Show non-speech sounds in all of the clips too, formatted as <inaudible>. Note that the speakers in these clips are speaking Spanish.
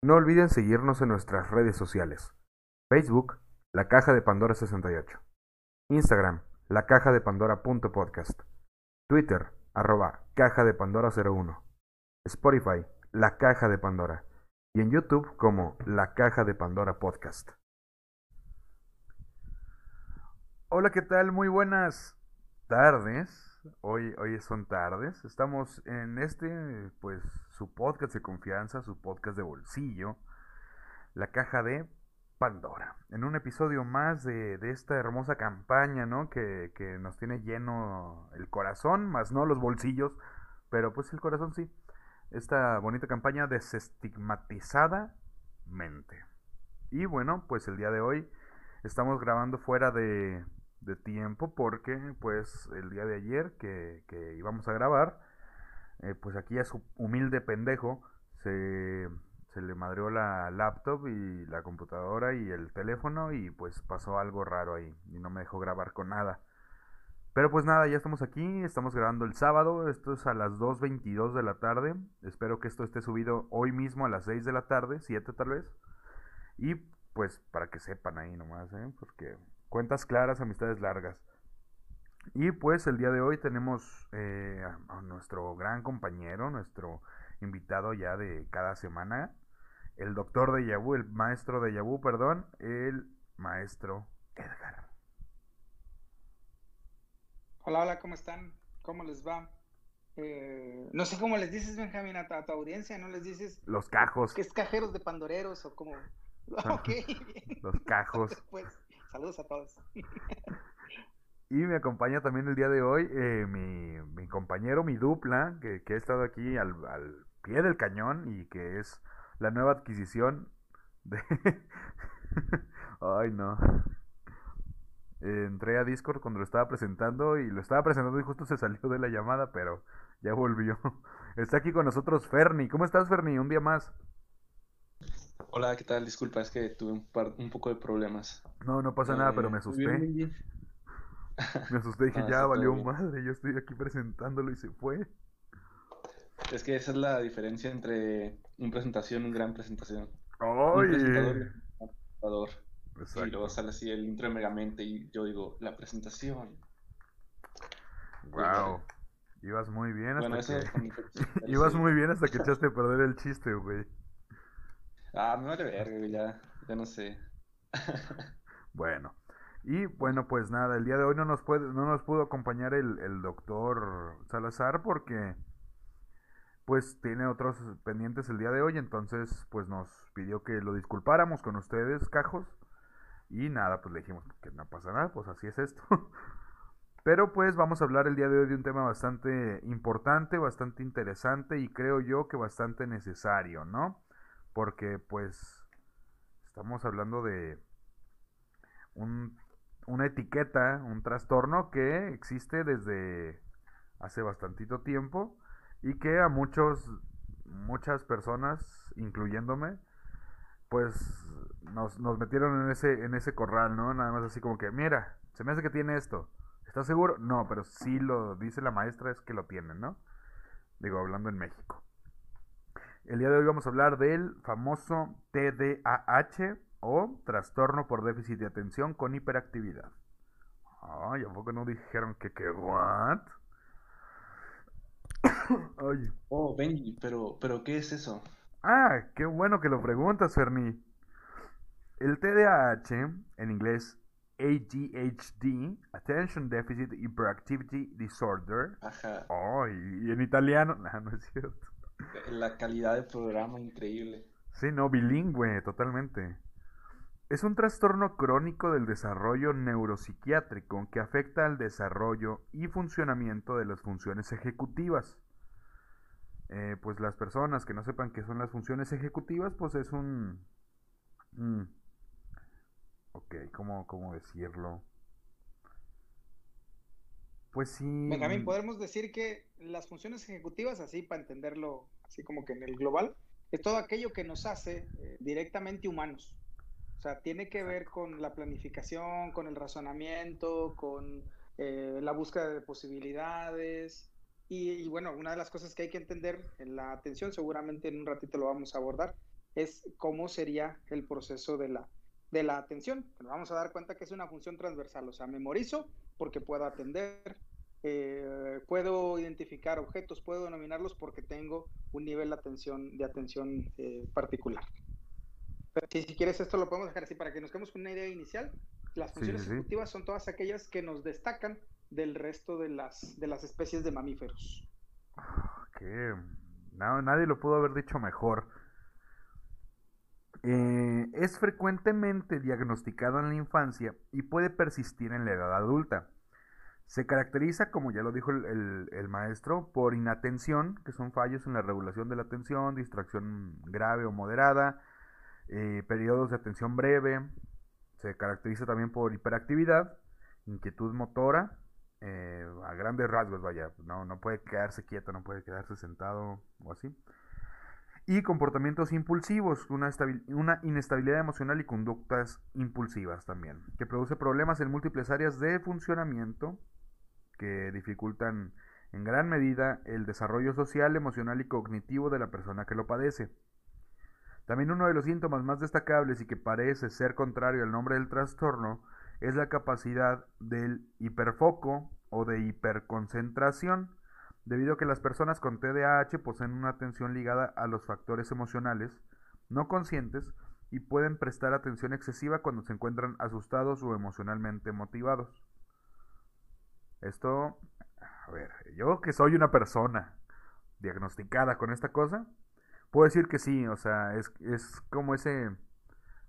No olviden seguirnos en nuestras redes sociales. Facebook, La Caja de Pandora 68. Instagram, La Caja de Pandora.podcast. Twitter, arroba Caja de Pandora 01. Spotify, La Caja de Pandora. Y en YouTube como La Caja de Pandora Podcast. Hola, ¿qué tal? Muy buenas tardes. Hoy, hoy son tardes. Estamos en este, pues, su podcast de confianza, su podcast de bolsillo, la caja de Pandora. En un episodio más de, esta hermosa campaña, ¿no? Que, nos tiene lleno el corazón, más no los bolsillos, pero pues el corazón sí. Esta bonita campaña desestigmatizadamente. Y bueno, pues el día de hoy estamos grabando fuera de, de tiempo porque pues el día de ayer que íbamos a grabar, eh, pues aquí a su humilde pendejo se, se le madreó la laptop y la computadora y el teléfono y pues pasó algo raro ahí y no me dejó grabar con nada. Pero pues nada, ya estamos aquí, estamos grabando el sábado, esto es a las 2.22 de la tarde, espero que esto esté subido hoy mismo a las 6 de la tarde, 7 tal vez. Y pues para que sepan ahí nomás, ¿eh? porque Cuentas claras, amistades largas. Y pues el día de hoy tenemos eh, a nuestro gran compañero, nuestro invitado ya de cada semana, el doctor de Yabú, el maestro de Yabú, perdón, el maestro Edgar. Hola, hola, ¿cómo están? ¿Cómo les va? Eh, no sé cómo les dices, Benjamín, a tu, audiencia, ¿no les dices? Los cajos. ¿Qué es cajeros de pandoreros o cómo? <laughs> ok. <laughs> Los cajos. <laughs> pues, Saludos a todos. Y me acompaña también el día de hoy eh, mi, mi, compañero, mi dupla, que, que ha estado aquí al, al, pie del cañón y que es la nueva adquisición de... <laughs> Ay, no. entré a Discord cuando lo estaba presentando y lo estaba presentando y justo se salió de la llamada, pero ya volvió. <laughs> Está aquí con nosotros Ferni. ¿Cómo estás, Ferni? Un día más. Hola, ¿qué tal? Disculpa, es que tuve un, par, un poco de problemas. No, no pasa nada, pero me eh, asusté. Me asusté y dije, <laughs> ya valió madre, yo estoy aquí presentándolo y se fue. Es que esa es la diferencia entre un presentación y un gran presentación. ¡Oye! Un presentador y un presentador. Exacto. Y luego sale así el intro de Megamente y yo digo, la presentación. Wow. Ibas muy bien hasta que... <laughs> Ibas muy bien hasta que echaste a perder el chiste, güey. Ah, me vale verga, ya, ya no sé. <laughs> bueno. Y bueno, pues nada, el día de hoy no nos puede, no nos pudo acompañar el, el doctor Salazar porque pues tiene otros pendientes el día de hoy, entonces pues nos pidió que lo disculpáramos con ustedes, cajos. Y nada, pues le dijimos que no pasa nada, pues así es esto. <laughs> Pero pues vamos a hablar el día de hoy de un tema bastante importante, bastante interesante y creo yo que bastante necesario, ¿no? porque pues estamos hablando de un, una etiqueta, un trastorno que existe desde hace bastantito tiempo y que a muchos, muchas personas, incluyéndome, pues nos, nos metieron en ese, en ese corral, ¿no? Nada más así como que, mira, se me hace que tiene esto. ¿Estás seguro? No, pero sí lo dice la maestra, es que lo tienen, ¿no? Digo, hablando en México. El día de hoy vamos a hablar del famoso TDAH o trastorno por déficit de atención con hiperactividad. Ay, ¿a poco no dijeron que qué what? <coughs> Ay. Oh, Benji, pero, pero ¿qué es eso? Ah, qué bueno que lo preguntas, Ferni. El TDAH, en inglés ADHD, Attention Deficit Hyperactivity Disorder. Ajá. Ay, y en italiano, <laughs> no, no es cierto. La calidad del programa, increíble. Sí, no, bilingüe, totalmente. Es un trastorno crónico del desarrollo neuropsiquiátrico que afecta al desarrollo y funcionamiento de las funciones ejecutivas. Eh, pues las personas que no sepan qué son las funciones ejecutivas, pues es un... Mm, ok, ¿cómo, ¿cómo decirlo? Pues sí. También podemos decir que las funciones ejecutivas, así para entenderlo, así como que en el global, es todo aquello que nos hace eh, directamente humanos. O sea, tiene que ver con la planificación, con el razonamiento, con eh, la búsqueda de posibilidades. Y, bueno, una de las cosas que hay que entender en la atención, seguramente en un ratito lo vamos a abordar, es cómo sería el proceso de la, de la atención. Nos vamos a dar cuenta que es una función transversal, o sea, memorizo porque puedo atender, eh, puedo identificar objetos, puedo denominarlos porque tengo un nivel de atención, de atención eh, particular. Si, quieres esto lo podemos dejar así para que nos quedemos con una idea inicial. Las funciones ejecutivas son todas aquellas que nos destacan del resto de las, de las especies de mamíferos. Que no, nadie lo pudo haber dicho mejor. Eh, es frecuentemente diagnosticado en la infancia y puede persistir en la edad adulta. Se caracteriza, como ya lo dijo el, maestro, por inatención, que son fallos en la regulación de la atención, distracción grave o moderada, eh, periodos de atención breve. Se caracteriza también por hiperactividad, inquietud motora, eh, a grandes rasgos, vaya, no, no puede quedarse quieto, no puede quedarse sentado o así. Y comportamientos impulsivos, una, una inestabilidad emocional y conductas impulsivas también, que produce problemas en múltiples áreas de funcionamiento que dificultan en gran medida el desarrollo social, emocional y cognitivo de la persona que lo padece. También uno de los síntomas más destacables y que parece ser contrario al nombre del trastorno es la capacidad del hiperfoco o de hiperconcentración, debido a que las personas con TDAH poseen una atención ligada a los factores emocionales no conscientes y pueden prestar atención excesiva cuando se encuentran asustados o emocionalmente motivados. Esto, a ver, yo que soy una persona diagnosticada con esta cosa, puedo decir que sí, o sea, es, es como ese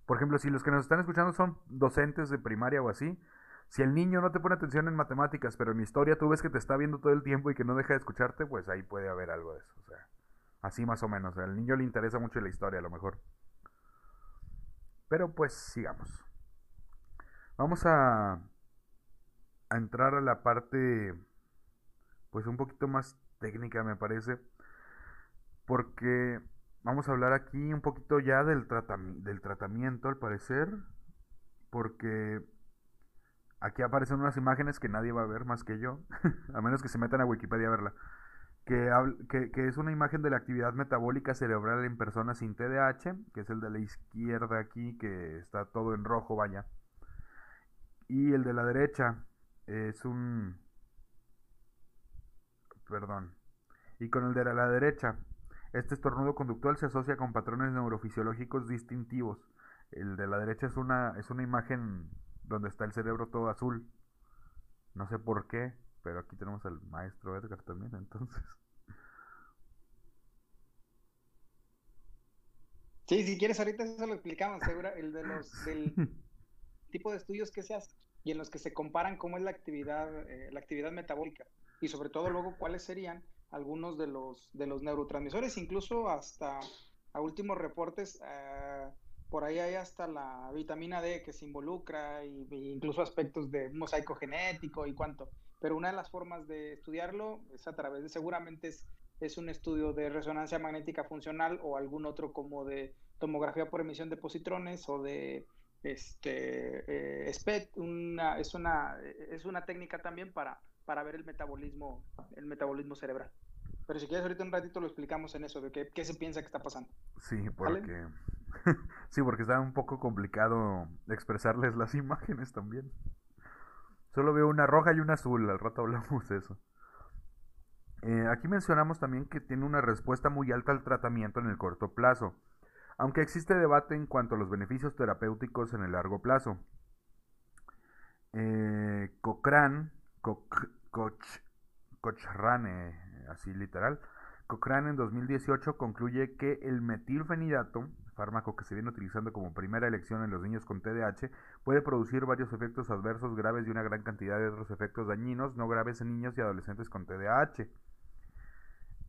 por ejemplo, si los que nos están escuchando son docentes de primaria o así, si el niño no te pone atención en matemáticas, pero en historia tú ves que te está viendo todo el tiempo y que no deja de escucharte, pues ahí puede haber algo de eso. O sea, así más o menos. al niño le interesa mucho la historia a lo mejor. Pero pues sigamos. Vamos a, a entrar a la parte pues un poquito más técnica me parece. Porque vamos a hablar aquí un poquito ya del, del tratamiento, al parecer, porque aquí aparecen unas imágenes que nadie va a ver más que yo, <laughs> a menos que se metan a Wikipedia a verla, que, que, que, es una imagen de la actividad metabólica cerebral en personas sin TDAH, que es el de la izquierda aquí, que está todo en rojo, vaya, y el de la derecha es un... Perdón. Y con el de la derecha este estornudo conductual se asocia con patrones neurofisiológicos distintivos. El de la derecha es una, es una imagen donde está el cerebro todo azul. No sé por qué, pero aquí tenemos al maestro Edgar también, entonces. Sí, si quieres ahorita eso lo explicamos, segura, el de los del <laughs> tipo de estudios que se hacen y en los que se comparan cómo es la actividad, eh, la actividad metabólica y sobre todo luego cuáles serían algunos de los, de los neurotransmisores, incluso hasta a últimos reportes, eh, por ahí hay hasta la vitamina D que se involucra, y, incluso aspectos de mosaico genético y cuánto. Pero una de las formas de estudiarlo es a través de, seguramente es, es un estudio de resonancia magnética funcional o algún otro como de tomografía por emisión de positrones o de este eh, SPET, una, es, una, es una técnica también para para ver el metabolismo, el metabolismo cerebral. Pero si quieres ahorita un ratito lo explicamos en eso, de qué, qué se piensa que está pasando. Sí, porque <laughs> sí, porque está un poco complicado expresarles las <laughs> imágenes también. Solo veo una roja y una azul, al rato hablamos de eso. Eh, aquí mencionamos también que tiene una respuesta muy alta al tratamiento en el corto plazo, aunque existe debate en cuanto a los beneficios terapéuticos en el largo plazo. Eh, Cochrane, Cochrane, así literal. Cochrane en 2018 concluye que el metilfenidato, fármaco que se viene utilizando como primera elección en los niños con TDAH, puede producir varios efectos adversos graves y una gran cantidad de otros efectos dañinos no graves en niños y adolescentes con TDAH.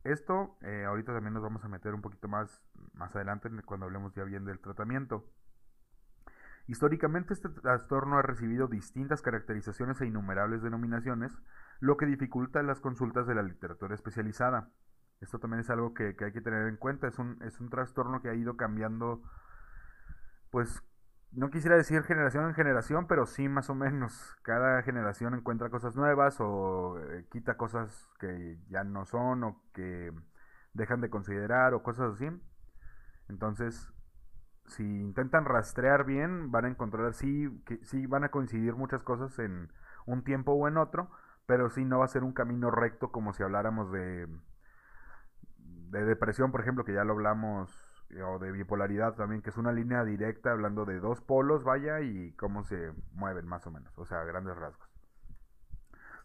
Esto eh, ahorita también nos vamos a meter un poquito más, más adelante cuando hablemos ya bien del tratamiento. Históricamente este trastorno ha recibido distintas caracterizaciones e innumerables denominaciones, lo que dificulta las consultas de la literatura especializada. Esto también es algo que, hay que tener en cuenta, es un, es un trastorno que ha ido cambiando, pues no quisiera decir generación en generación, pero sí más o menos. Cada generación encuentra cosas nuevas o eh, quita cosas que ya no son o que dejan de considerar o cosas así. Entonces, si intentan rastrear bien, van a encontrar, sí, sí van a coincidir muchas cosas en un tiempo o en otro, pero sí no va a ser un camino recto como si habláramos de, de depresión, por ejemplo, que ya lo hablamos, eh, o de bipolaridad también, que es una línea directa hablando de dos polos, vaya, y cómo se mueven más o menos, o sea, grandes rasgos.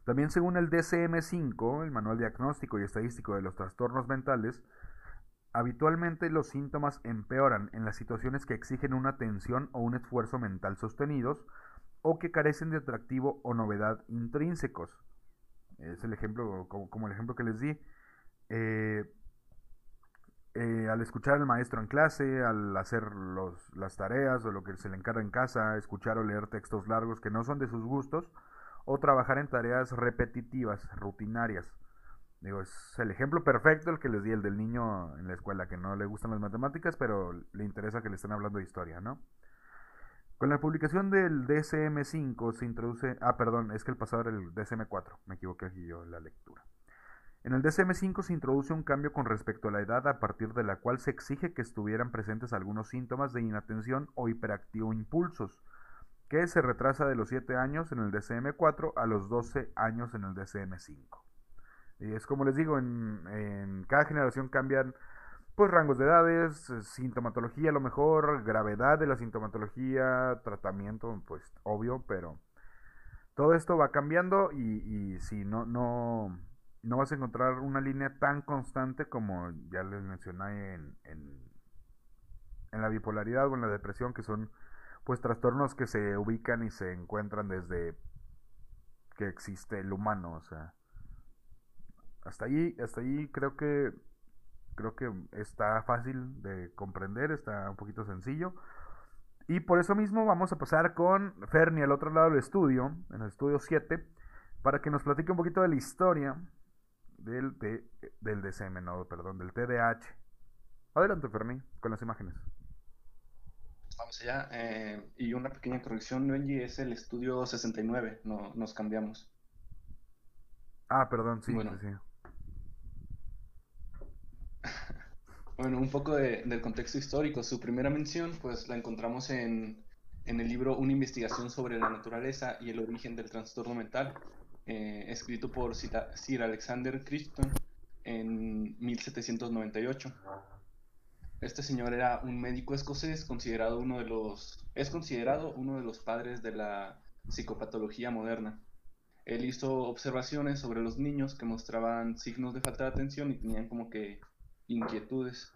También según el DCM5, el Manual Diagnóstico y Estadístico de los Trastornos Mentales, habitualmente los síntomas empeoran en las situaciones que exigen una atención o un esfuerzo mental sostenidos o que carecen de atractivo o novedad intrínsecos. Es el ejemplo, como, el ejemplo que les di. Eh, eh, al escuchar al maestro en clase, al hacer las tareas o lo que se le encarga en casa, escuchar o leer textos largos que no son de sus gustos, o trabajar en tareas repetitivas, rutinarias. Digo, es el ejemplo perfecto el que les di, el del niño en la escuela, que no le gustan las matemáticas, pero le interesa que le estén hablando de historia, ¿no? Con la publicación del DSM-5 se introduce... Ah, perdón, es que el pasado era el DSM-4, me equivoqué aquí yo en la lectura. En el DSM-5 se introduce un cambio con respecto a la edad a partir de la cual se exige que estuvieran presentes algunos síntomas de inatención o hiperactivo impulsos, que se retrasa de los 7 años en el DCM4 a los 12 años en el DCM5. Y es como les digo, en, cada generación cambian pues rangos de edades, eh, sintomatología a lo mejor, gravedad de la sintomatología, tratamiento, pues obvio, pero todo esto va cambiando y, y si no, no, no vas a encontrar una línea tan constante como ya les mencioné en, en, en la bipolaridad o en la depresión, que son pues trastornos que se ubican y se encuentran desde que existe el humano, o sea, hasta ahí, hasta ahí creo que creo que está fácil de comprender, está un poquito sencillo. Y por eso mismo vamos a pasar con Fernie al otro lado del estudio, en el estudio 7, para que nos platique un poquito de la historia del, del DCM, no, perdón, del TDAH. Adelante, Fernie, con las imágenes. Vamos allá. Eh, y una pequeña corrección, Benji, es el estudio 69, no, nos cambiamos. Ah, perdón, sí, bueno. sí. Bueno, un poco del contexto histórico. Su primera mención, pues la encontramos en, en el libro Una investigación sobre la naturaleza y el origen del trastorno mental, eh, escrito por Sir Alexander Crichton en 1798. Este señor era un médico escocés considerado uno de los es considerado uno de los padres de la psicopatología moderna. Él hizo observaciones sobre los niños que mostraban signos de falta de atención y tenían como que inquietudes.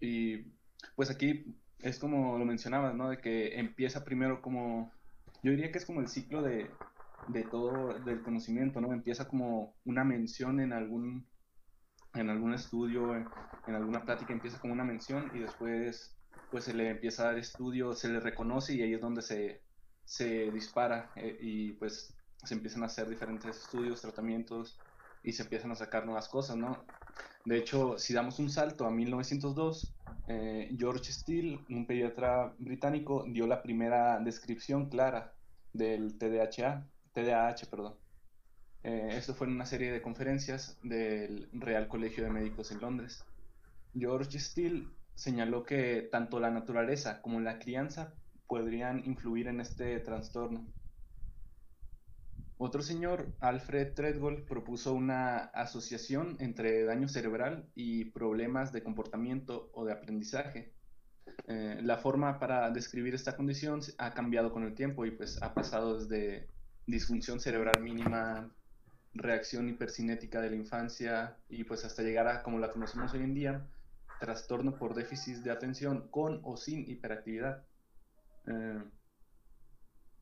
Y pues aquí es como lo mencionabas, ¿no? De que empieza primero como, yo diría que es como el ciclo de, de todo, del conocimiento, ¿no? Empieza como una mención en algún en algún estudio, en, alguna plática empieza como una mención y después pues se le empieza a dar estudio, se le reconoce y ahí es donde se, se dispara eh, y pues se empiezan a hacer diferentes estudios, tratamientos y se empiezan a sacar nuevas cosas, ¿no? De hecho, si damos un salto a 1902, eh, George Steele, un pediatra británico, dio la primera descripción clara del TDAH, TDAH, perdón. Eh, esto fue en una serie de conferencias del Real Colegio de Médicos en Londres. George Steele señaló que tanto la naturaleza como la crianza podrían influir en este trastorno. Otro señor, Alfred Treadwell, propuso una asociación entre daño cerebral y problemas de comportamiento o de aprendizaje. Eh, la forma para describir esta condición ha cambiado con el tiempo y pues ha pasado desde disfunción cerebral mínima reacción hipercinética de la infancia y pues hasta llegar a, como la conocemos hoy en día, trastorno por déficit de atención con o sin hiperactividad. Eh,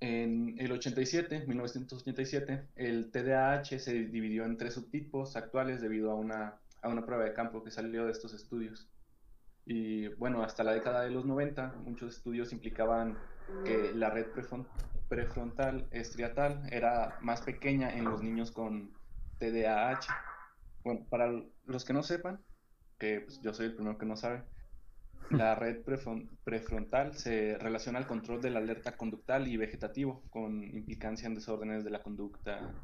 en el 87, 1987, el TDAH se dividió en tres subtipos actuales debido a una, a una prueba de campo que salió de estos estudios. Y bueno, hasta la década de los 90, muchos estudios implicaban que la red prefrontal estriatal era más pequeña en los niños con TDAH. Bueno, para los que no sepan, que pues, yo soy el primero que no sabe, la red prefrontal se relaciona al control de la alerta conductal y vegetativo, con implicancia en desórdenes de la conducta,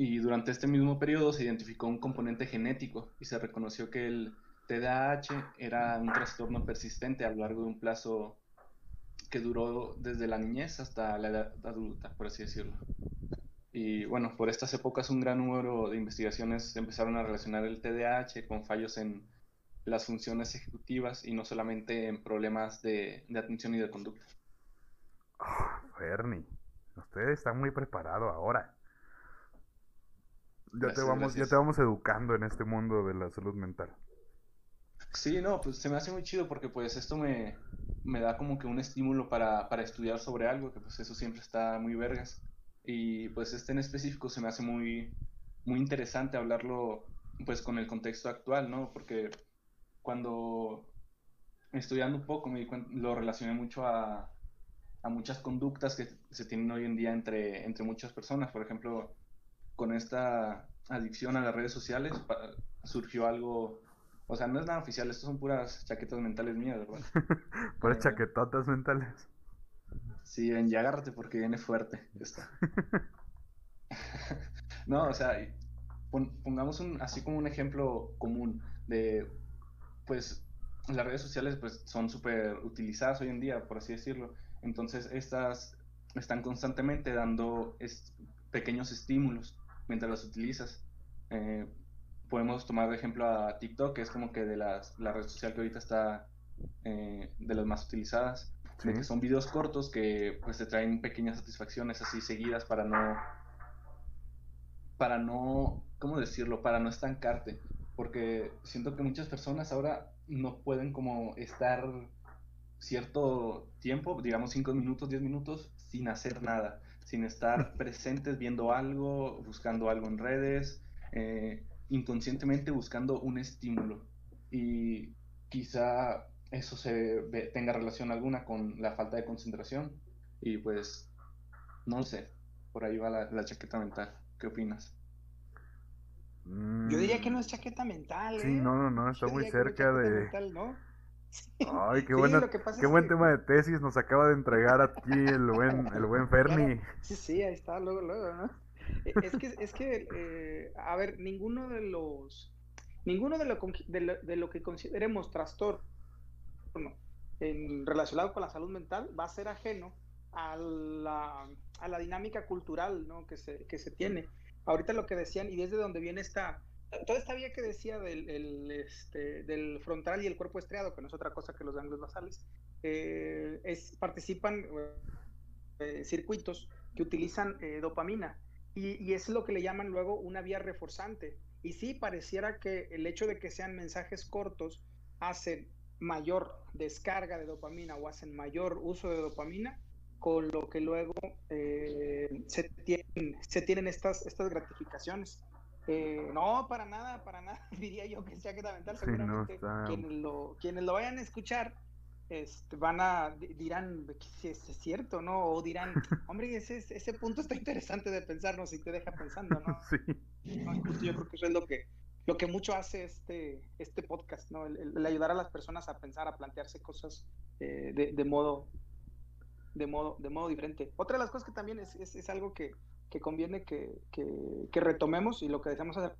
Y durante este mismo periodo se identificó un componente genético y se reconoció que el TDAH era un trastorno persistente a lo largo de un plazo que duró desde la niñez hasta la edad adulta, por así decirlo. Y bueno, por estas épocas un gran número de investigaciones empezaron a relacionar el TDAH con fallos en las funciones ejecutivas y no solamente en problemas de, atención y de conducta. Oh, Bernie, usted está muy preparado ahora. Ya, te vamos, ya te vamos educando en este mundo de la salud mental. Sí, no, pues se me hace muy chido porque pues esto me, me da como que un estímulo para, para, estudiar sobre algo, que pues eso siempre está muy vergas. Y pues este en específico se me hace muy, muy interesante hablarlo pues con el contexto actual, ¿no? Porque cuando estudiando un poco me lo relacioné mucho a, a muchas conductas que se tienen hoy en día entre, entre muchas personas. Por ejemplo, con esta adicción a las redes sociales surgió algo o sea, no es nada oficial, estos son puras chaquetas mentales mías, ¿verdad? <laughs> puras eh, chaquetotas mentales. Sí, ven, ya agárrate porque viene fuerte <laughs> <laughs> no, o sea, pongamos un, así como un ejemplo común de, pues, las redes sociales pues son súper utilizadas hoy en día, por así decirlo. Entonces, estas están constantemente dando pequeños estímulos mientras las utilizas. Eh, podemos tomar de ejemplo a TikTok, que es como que de las, la red social que ahorita está eh, de las más utilizadas. que son videos cortos que pues te traen pequeñas satisfacciones así seguidas para no para no cómo decirlo para no estancarte porque siento que muchas personas ahora no pueden como estar cierto tiempo digamos 5 minutos 10 minutos sin hacer nada sin estar <laughs> presentes viendo algo buscando algo en redes eh, inconscientemente buscando un estímulo y quizá eso se tenga relación alguna con la falta de concentración y pues no sé, por ahí va la, chaqueta mental. ¿Qué opinas? Yo diría que no es chaqueta mental. Sí, ¿eh? no, no, no, está muy cerca de... <laughs> Ay, qué, qué buen tema de tesis nos acaba de entregar aquí el buen, el buen <laughs> Ferni. Sí, sí, ahí está, luego, luego, ¿no? Eh, es que, es que eh, a ver, ninguno de los, ninguno de lo, de lo, que consideremos trastorno en, relacionado con la salud mental va a ser ajeno a la, a la dinámica cultural ¿no? que, se, que se tiene. Ahorita lo que decían, y desde donde viene esta, toda esta vía que decía del, este, del frontal y el cuerpo estriado, que no es otra cosa que los ganglios basales, eh, es, participan circuitos que utilizan dopamina y, es lo que le llaman luego una vía reforzante. Y sí, pareciera que el hecho de que sean mensajes cortos hacen mayor descarga de dopamina o hacen mayor uso de dopamina, con lo que luego eh, se, tienen, se tienen estas, estas gratificaciones. Eh, no, para nada, para nada, <laughs> diría yo que sea mental. Seguramente quienes, lo, quienes lo vayan a escuchar este, van a, dirán si es cierto, ¿no? O dirán, <laughs> hombre, ese, ese punto está interesante de pensarnos y te deja pensando, ¿no? <laughs> Sí. yo creo que eso es lo que, lo que mucho hace este, este podcast, ¿no? El, ayudar a las personas a pensar, a plantearse cosas eh, de, modo, de, modo, de modo diferente. Otra de las cosas que también es, es, algo que, que conviene que, que, que, retomemos y lo que decíamos hace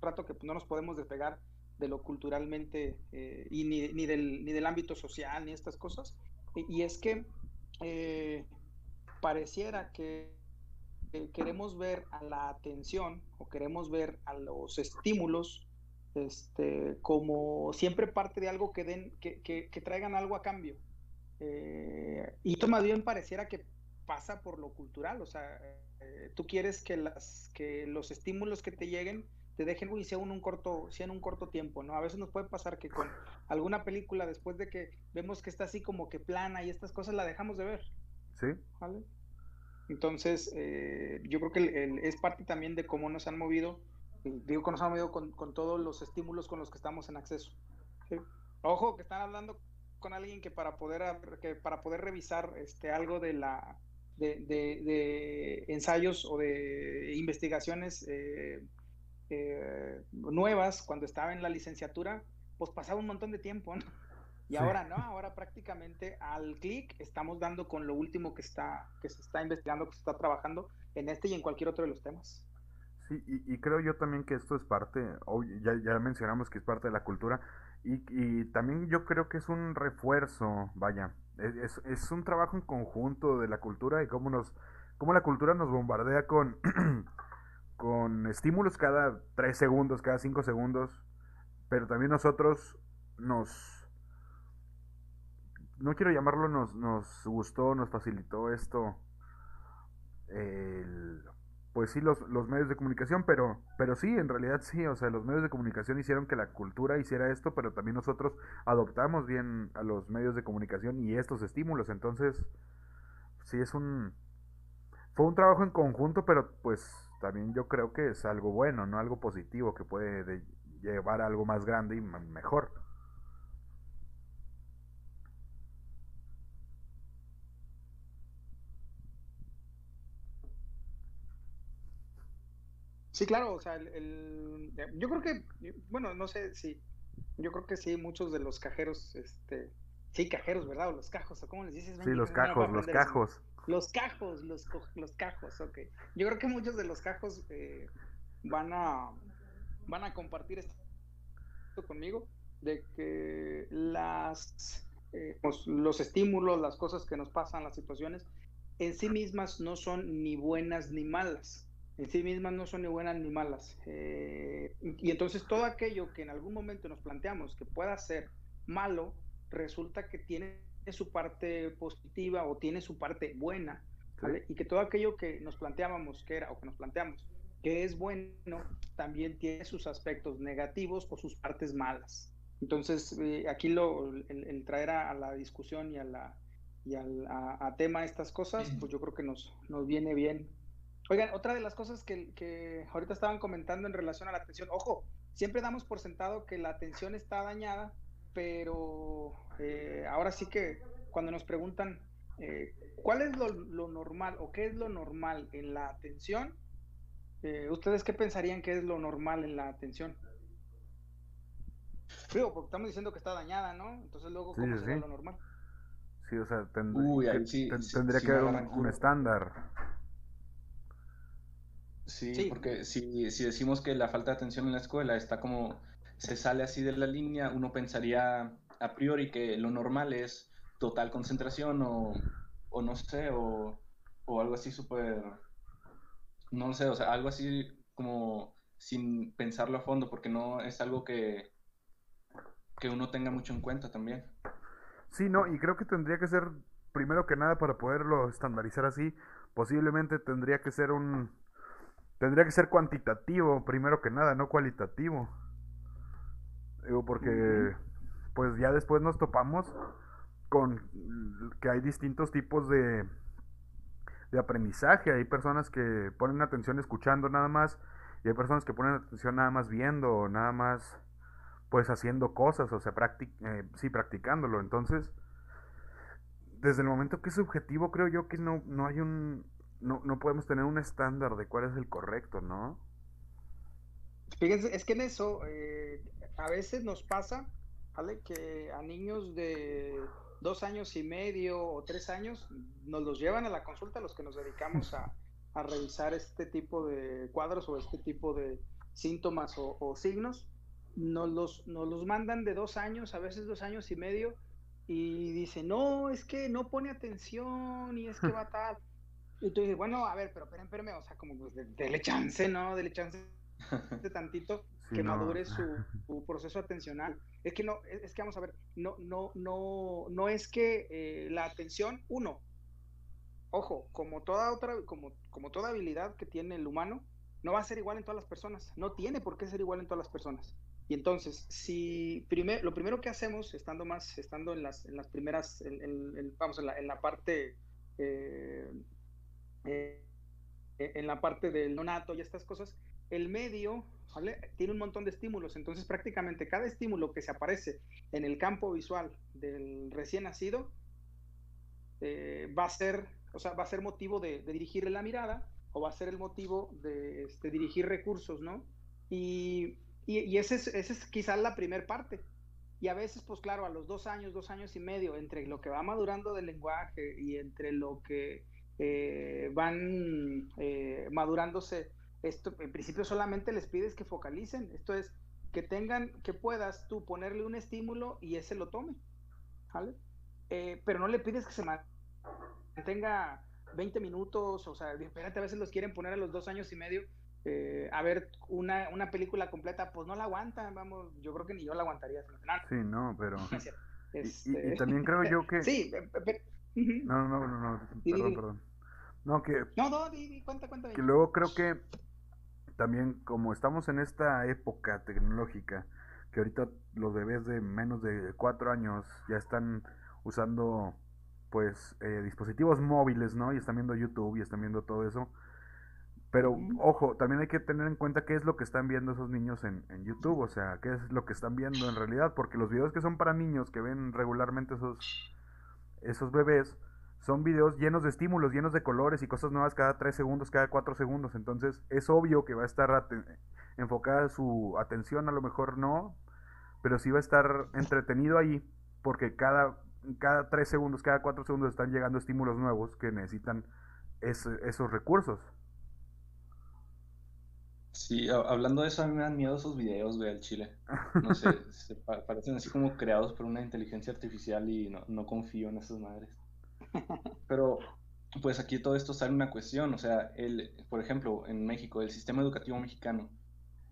rato, que no nos podemos despegar de lo culturalmente eh, y ni, ni, del, ni, del, ámbito social ni estas cosas. Y, es que eh, pareciera que queremos ver a la atención o queremos ver a los estímulos este, como siempre parte de algo que, den, que, que, traigan algo a cambio. Eh, y esto más bien pareciera que pasa por lo cultural, o sea, tú quieres que, las, que los estímulos que te lleguen te dejen, uy, sea un corto, sea en un corto tiempo, ¿no? A veces nos puede pasar que con alguna película, después de que vemos que está así como que plana y estas cosas, la dejamos de ver. Sí. ¿Vale? Entonces, eh, yo creo que es parte también de cómo nos han movido, digo que nos han movido con, todos los estímulos con los que estamos en acceso. Ojo, que están hablando con alguien que para poder, que para poder revisar este, algo de la... De, de, ensayos o de investigaciones eh, eh, nuevas, cuando estaba en la licenciatura, pues pasaba un montón de tiempo, Y ahora no, ahora prácticamente al clic estamos dando con lo último que está, que se está investigando, que se está trabajando en este y en cualquier otro de los temas. Sí, y, creo yo también que esto es parte, ya, ya mencionamos que es parte de la cultura, Y, también yo creo que es un refuerzo, vaya, es, es, un trabajo en conjunto de la cultura y cómo nos, cómo la cultura nos bombardea con, <clears throat> con estímulos cada tres segundos, cada cinco segundos, pero también nosotros nos, no quiero llamarlo, nos, nos gustó, nos facilitó esto, el, pues sí, los, los medios de comunicación, pero, pero sí, en realidad sí, o sea, los medios de comunicación hicieron que la cultura hiciera esto, pero también nosotros adoptamos bien a los medios de comunicación y estos estímulos, entonces, sí es un, fue un trabajo en conjunto, pero pues también yo creo que es algo bueno, no algo positivo que puede llevar a algo más grande y mejor. Sí, claro, o sea, el, yo creo que, bueno, no sé si, yo creo que sí, muchos de los cajeros, este, sí, cajeros, ¿verdad? O los cajos, ¿o cómo les dices? Sí, los cajos, los cajos. Los cajos, los, los cajos, ok. Yo creo que muchos de los cajos eh, van a van a compartir esto conmigo, de que las eh, pues, los estímulos, las cosas que nos pasan, las situaciones, en sí mismas no son ni buenas ni malas en sí mismas no son ni buenas ni malas. Eh, y entonces todo aquello que en algún momento nos planteamos que pueda ser malo, resulta que tiene su parte positiva o tiene su parte buena. Y que todo aquello que nos planteábamos que era o que nos planteamos que es bueno, también tiene sus aspectos negativos o sus partes malas. Entonces, eh, aquí lo, el, traer a, la discusión y a, la, y al, a, tema estas cosas, pues yo creo que nos, nos viene bien Oigan, otra de las cosas que, ahorita estaban comentando en relación a la atención, ojo, siempre damos por sentado que la atención está dañada, pero eh, ahora sí que cuando nos preguntan eh, cuál es lo, normal o qué es lo normal en la atención, eh, ¿ustedes qué pensarían que es lo normal en la atención? Digo, porque estamos diciendo que está dañada, ¿no? Entonces luego, ¿cómo sería lo normal? Sí, o sea, tendría que haber un estándar. Sí, porque si, si decimos que la falta de atención en la escuela está como, se sale así de la línea, uno pensaría a priori que lo normal es total concentración o, o no sé, o, o algo así súper, no lo sé, o sea, algo así como sin pensarlo a fondo, porque no es algo que, que uno tenga mucho en cuenta también. Sí, no, y creo que tendría que ser, primero que nada, para poderlo estandarizar así, posiblemente tendría que ser un, Tendría que ser cuantitativo, primero que nada, no cualitativo. Digo, porque pues ya después nos topamos con que hay distintos tipos de, de aprendizaje. Hay personas que ponen atención escuchando nada más y hay personas que ponen atención nada más viendo o nada más pues haciendo cosas, o sea, eh, sí, practicándolo. Entonces, desde el momento que es objetivo, creo yo que no, no hay un, no, no podemos tener un estándar de cuál es el correcto, ¿no? Fíjense, es que en eso eh, a veces nos pasa, ¿vale? Que a niños de dos años y medio o tres años nos los llevan a la consulta los que nos dedicamos a, revisar este tipo de cuadros o este tipo de síntomas o, signos. Nos los, nos los mandan de dos años, a veces dos años y medio, y dicen, no, es que no pone atención y es que va <laughs> tal. Y tú dices, bueno, a ver, pero espérame, espérame, o sea, como pues, dele chance, ¿no? Dele chance de tantito <laughs> que madure <laughs> su, proceso atencional. Es que no, es, que vamos a ver, no, no, no, no es que eh, la atención, uno, ojo, como toda otra, como, como toda habilidad que tiene el humano, no va a ser igual en todas las personas, no tiene por qué ser igual en todas las personas. Y entonces, si primer, lo primero que hacemos, estando más, estando en las, en las primeras, en, vamos, en la, en la parte eh, eh, en la parte del nonato y estas cosas, el medio tiene un montón de estímulos, entonces prácticamente cada estímulo que se aparece en el campo visual del recién nacido eh, va a ser, o sea, va a ser motivo de, dirigirle la mirada o va a ser el motivo de este, dirigir recursos, ¿no? Y, y, esa es, ese es quizás la primera parte. Y a veces, pues claro, a los dos años, dos años y medio, entre lo que va madurando del lenguaje y entre lo que eh, van eh, madurándose. Esto, en principio solamente les pides que focalicen. Esto es, que tengan, que puedas tú ponerle un estímulo y ese lo tome, ¿vale? Eh, pero no le pides que se mantenga 20 minutos, o sea, espérate, a veces los quieren poner a los dos años y medio eh, a ver una, una, película completa, pues no la aguantan, vamos, yo creo que ni yo la aguantaría. Sí, no, pero... <laughs> y, este, también creo yo que... <laughs> Sí, pero... No, no, no, no, perdón, perdón. No, que... No, no, di, cuenta, cuenta. Que luego creo que también como estamos en esta época tecnológica, que ahorita los bebés de menos de cuatro años ya están usando pues eh, dispositivos móviles, ¿no? Y están viendo YouTube y están viendo todo eso. Pero ojo, también hay que tener en cuenta qué es lo que están viendo esos niños en, en, YouTube, o sea, qué es lo que están viendo en realidad, porque los videos que son para niños que ven regularmente esos, esos bebés, son videos llenos de estímulos, llenos de colores y cosas nuevas cada 3 segundos, cada 4 segundos. Entonces es obvio que va a estar enfocada su atención, a lo mejor no, pero sí va a estar entretenido ahí porque cada, cada 3 segundos, cada 4 segundos están llegando estímulos nuevos que necesitan esos recursos. Sí, hablando de eso, a mí me dan miedo esos videos, güey, al chile. No sé, <laughs> se parecen así como creados por una inteligencia artificial y no, no confío en esas madres. Pero, pues aquí todo esto sale una cuestión, o sea, el, por ejemplo, en México, el sistema educativo mexicano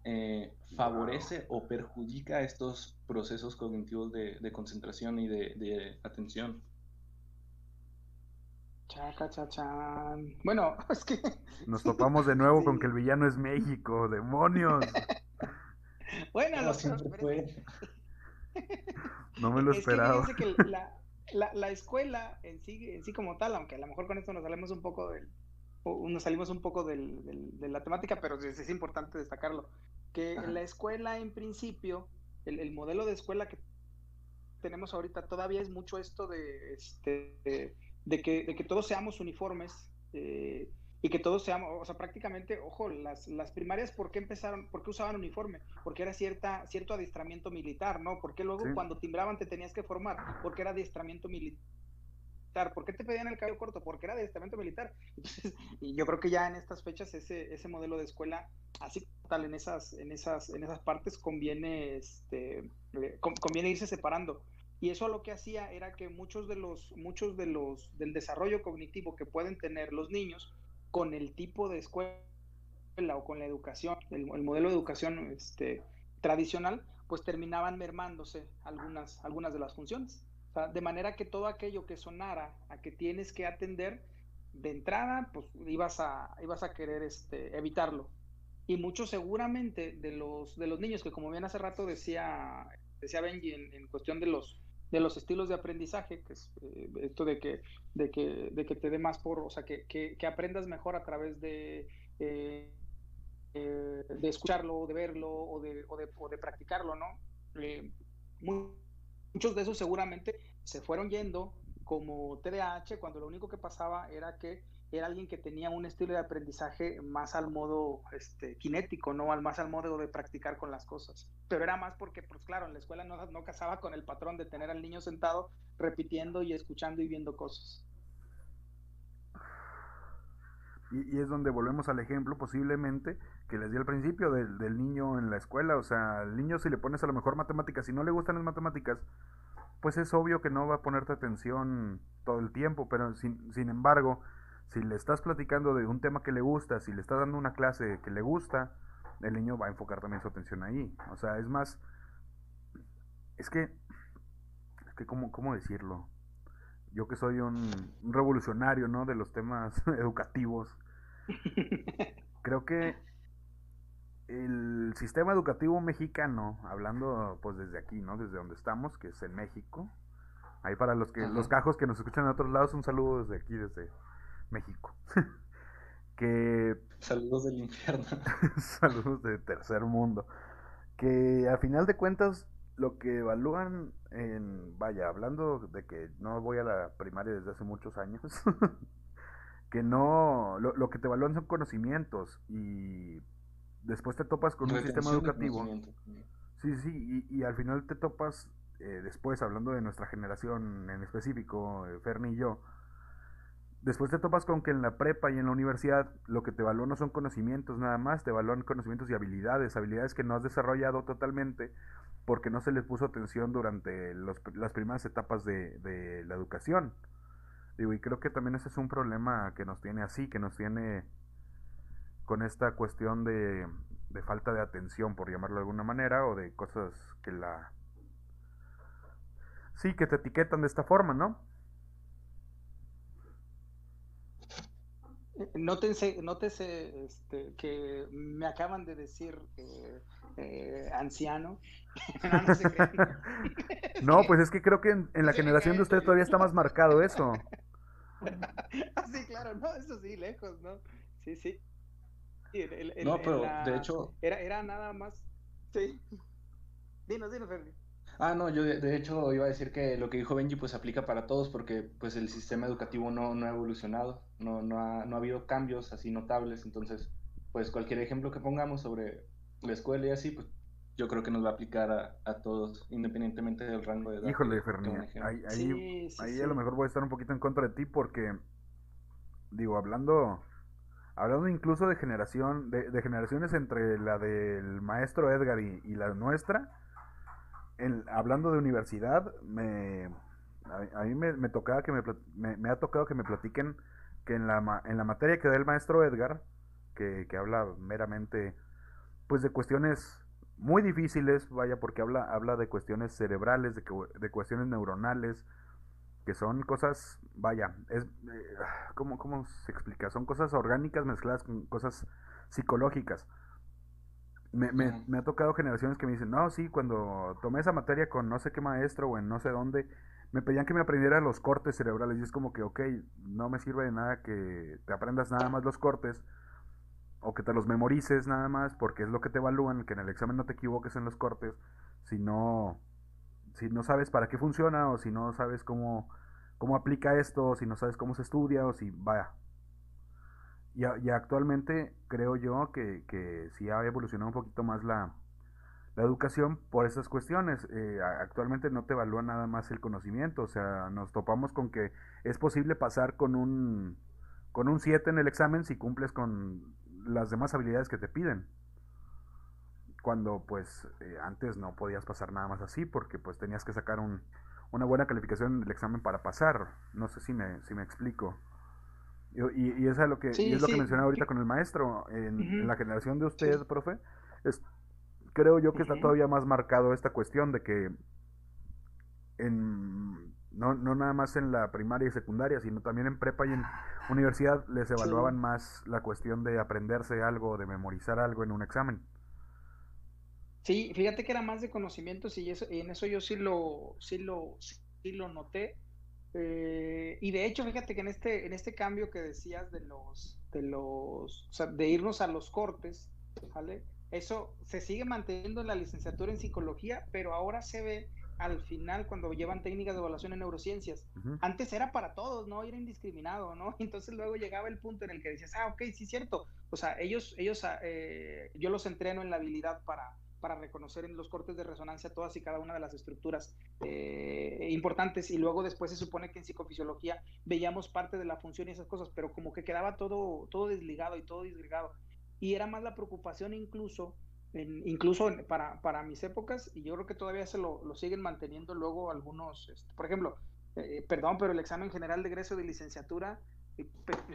eh, favorece o perjudica estos procesos cognitivos de, concentración y de, atención. Chaca, chachan. Bueno, <laughs> es que. Nos topamos de nuevo con que el villano es México, demonios. <laughs> bueno, lo siempre fue. No me lo <laughs> esperaba. que la, la, escuela en sí, en sí como tal, aunque a lo mejor con esto nos salimos un poco del, nos salimos un poco del, de la temática, pero es, importante destacarlo, que la escuela en principio, el, modelo de escuela que tenemos ahorita todavía es mucho esto de, este, de, que, de que todos seamos uniformes, eh, y que todos seamos, o sea, prácticamente, ojo, las, las primarias, ¿por qué empezaron, por qué usaban uniforme? Porque era cierta, cierto adiestramiento militar, ¿no? Porque luego cuando timbraban te tenías que formar, porque era adiestramiento militar. ¿Por qué te pedían el cabello corto? Porque era adiestramiento militar. y yo creo que ya en estas fechas ese, ese modelo de escuela, así tal en esas, en esas, en esas partes conviene, este, eh, conviene irse separando. Y eso lo que hacía era que muchos de los, muchos de los, del desarrollo cognitivo que pueden tener los niños, con el tipo de escuela o con la educación, el, modelo de educación este, tradicional, pues terminaban mermándose algunas, algunas de las funciones. de manera que todo aquello que sonara a que tienes que atender de entrada, pues ibas a, ibas a querer este, evitarlo. Y muchos seguramente de los, de los niños que como bien hace rato decía, decía Benji en cuestión de los, de los estilos de aprendizaje, que es eh, esto de que, de, que, de que te dé más por, o sea, que, que, aprendas mejor a través de, eh, eh, de escucharlo, de verlo o de, o de, o de practicarlo, ¿no? muchos de esos seguramente se fueron yendo como TDAH cuando lo único que pasaba era que era alguien que tenía un estilo de aprendizaje más al modo este, kinético, ¿no? Al más al modo de practicar con las cosas. Pero era más porque, pues claro, en la escuela no, no casaba con el patrón de tener al niño sentado repitiendo y escuchando y viendo cosas. Y, es donde volvemos al ejemplo posiblemente que les di al principio del, del, niño en la escuela. O sea, al niño si le pones a lo mejor matemáticas, si no le gustan las matemáticas, pues es obvio que no va a ponerte atención todo el tiempo. Pero sin, sin embargo, si le estás platicando de un tema que le gusta, si le estás dando una clase que le gusta, el niño va a enfocar también su atención ahí. O sea, es más, es que, es que, ¿cómo, cómo decirlo? Yo que soy un, revolucionario, ¿no? De los temas <laughs> educativos, <laughs> creo que el sistema educativo mexicano, hablando pues desde aquí, ¿no? Desde donde estamos, que es en México. Ahí para los que los cajos que nos escuchan en otros lados, un saludo desde aquí, desde México. <laughs> que... Saludos del infierno. <laughs> <laughs> saludos de tercer mundo. Que a final de cuentas lo que evalúan en, vaya, hablando de que no voy a la primaria desde hace muchos años, que no, lo, que te evalúan son conocimientos y después te topas con un sistema educativo. Sí, sí, y, al final te topas, eh, después hablando de nuestra generación en específico, eh, Ferni y yo, después te topas con que en la prepa y en la universidad lo que te evalúan no son conocimientos nada más, te evalúan conocimientos y habilidades, habilidades que no has desarrollado totalmente porque no se les puso atención durante las primeras etapas de, la educación. Digo, y creo que también ese es un problema que nos tiene así, que nos tiene con esta cuestión de, de falta de atención, por llamarlo de alguna manera, o de cosas que la... Sí, que te etiquetan de esta forma, ¿no? Nótense, nótese este, que me acaban de decir eh, eh, anciano. <laughs> <laughs> no, pues es que creo que en, la generación de usted todavía está más marcado <laughs> eso. sí, claro, no, eso sí, lejos, ¿no? Sí, sí. no, pero de hecho... Era, era nada más... Sí. Dinos, dinos, Ferdi. Ah, no, yo de, hecho iba a decir que lo que dijo Benji pues aplica para todos porque pues el sistema educativo no, no ha evolucionado, no, no, ha, no ha habido cambios así notables, entonces pues cualquier ejemplo que pongamos sobre la escuela y así, pues yo creo que nos va a aplicar a, a todos, independientemente del rango de edad. Híjole, Ferni, ahí, ahí, a lo mejor voy a estar un poquito en contra de ti porque, digo, hablando, hablando incluso de generación, de, de generaciones entre la del maestro Edgar y, y la nuestra, hablando de universidad, me, a, mí me, tocaba que me, me, ha tocado que me platiquen que en la, en la materia que da el maestro Edgar, que, que habla meramente pues de cuestiones muy difíciles, vaya, porque habla, habla de cuestiones cerebrales, de, de cuestiones neuronales, que son cosas, vaya, es, eh, ¿cómo, ¿cómo se explica? Son cosas orgánicas mezcladas con cosas psicológicas. Me, me, me, ha tocado generaciones que me dicen, no, sí, cuando tomé esa materia con no sé qué maestro o en no sé dónde, me pedían que me aprendiera los cortes cerebrales y es como que, ok, no me sirve de nada que te aprendas nada más los cortes o que te los memorices nada más porque es lo que te evalúan, que en el examen no te equivoques en los cortes, si no, si no sabes para qué funciona o si no sabes cómo, cómo aplica esto, o si no sabes cómo se estudia o si, vaya, y, actualmente creo yo que, que sí ha evolucionado un poquito más la, la educación por esas cuestiones. Eh, actualmente no te evalúa nada más el conocimiento, o sea, nos topamos con que es posible pasar con un con un 7 en el examen si cumples con las demás habilidades que te piden. Cuando pues eh, antes no podías pasar nada más así porque pues tenías que sacar un, una buena calificación en el examen para pasar. No sé si me, si me explico. Y, y es lo que, es lo que mencionaba ahorita con el maestro. En, la generación de usted, profe, es, creo yo que está todavía más marcado esta cuestión de que en, no, no nada más en la primaria y secundaria, sino también en prepa y en universidad les evaluaban más la cuestión de aprenderse algo, de memorizar algo en un examen. Sí, fíjate que era más de conocimientos y, eso, y en eso yo sí lo, sí lo, sí lo noté eh, y de hecho, fíjate que en este, en este cambio que decías de los, de los, de irnos a los cortes, ¿vale? Eso se sigue manteniendo en la licenciatura en psicología, pero ahora se ve al final cuando llevan técnicas de evaluación en neurociencias. Antes era para todos, ¿no? Era indiscriminado, ¿no? <laughs> Entonces luego llegaba el punto en el que decías, ah, ok, sí, cierto. O sea, ellos, ellos, ah, eh, yo los entreno en la habilidad para, para reconocer en los cortes de resonancia todas y cada una de las estructuras eh, importantes y luego después se supone que en psicofisiología veíamos parte de la función y esas cosas, pero como que quedaba todo, todo desligado y todo disgregado. Y era más la preocupación incluso, incluso para, para, mis épocas, y yo creo que todavía se lo, siguen manteniendo luego algunos, este, por ejemplo, eh, perdón, pero el examen general de egreso de licenciatura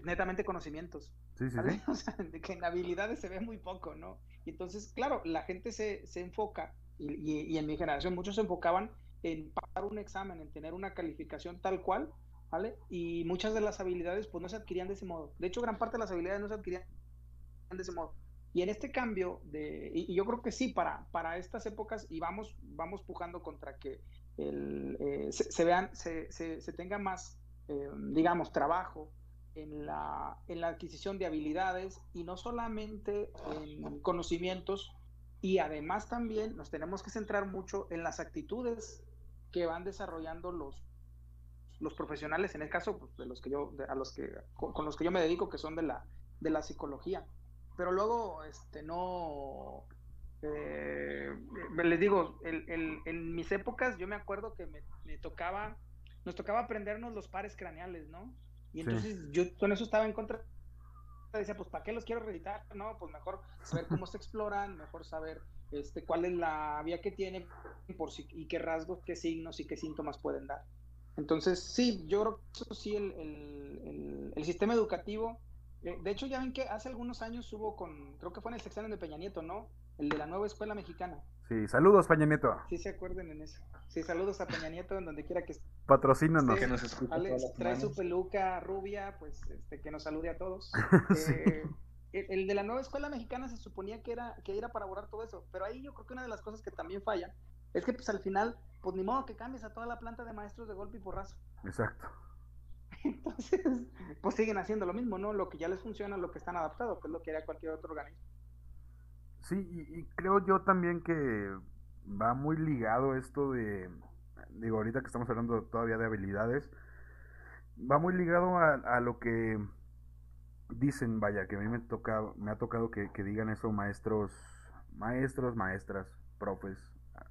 netamente conocimientos. Sí, sí, <laughs> O sea, de que en habilidades se ve muy poco, ¿no? Y entonces, claro, la gente se, se enfoca, y, y, en mi generación muchos se enfocaban en pasar un examen, en tener una calificación tal cual, ¿vale? Y muchas de las habilidades pues no se adquirían de ese modo. De hecho, gran parte de las habilidades no se adquirían de ese modo. Y en este cambio, de, y, yo creo que sí, para, para estas épocas, y vamos, vamos pujando contra que el, eh, se, vean, se, se, se, tenga más, eh, digamos, trabajo en la, en la adquisición de habilidades y no solamente en conocimientos, y además también nos tenemos que centrar mucho en las actitudes que van desarrollando los, los profesionales, en el caso pues, de los que yo, a los que, con, los que yo me dedico, que son de la, de la psicología. Pero luego, este, no, eh, les digo, en mis épocas yo me acuerdo que me, me, tocaba, nos tocaba aprendernos los pares craneales, ¿no? Y entonces yo con eso estaba en contra. Decía, pues, ¿para qué los quiero reeditar? No, pues mejor saber cómo se exploran, mejor saber este, cuál es la vía que tienen por si, y qué rasgos, qué signos y qué síntomas pueden dar. Entonces, sí, yo creo que eso sí, el, el, el, sistema educativo, eh, de hecho ya ven que hace algunos años hubo con, creo que fue en el sexenio de Peña Nieto, ¿no? El de la nueva escuela mexicana. Sí, saludos Peña Nieto. Sí, se acuerden en eso. Sí, saludos a Peña Nieto en donde quiera que esté. Patrocínanos. que nos trae su peluca rubia, pues este, que nos salude a todos. <laughs> Eh, el, de la nueva escuela mexicana se suponía que era, que era para borrar todo eso, pero ahí yo creo que una de las cosas que también falla es que pues al final pues ni modo que cambies a toda la planta de maestros de golpe y porrazo. Exacto. <laughs> Entonces, pues siguen haciendo lo mismo, ¿no? Lo que ya les funciona, lo que están adaptados, que es lo que haría cualquier otro organismo. Sí, y, creo yo también que va muy ligado esto de, digo, ahorita que estamos hablando todavía de habilidades, va muy ligado a, lo que dicen, vaya, que a mí me, toca, me ha tocado que, que digan eso maestros, maestros, maestras, profes,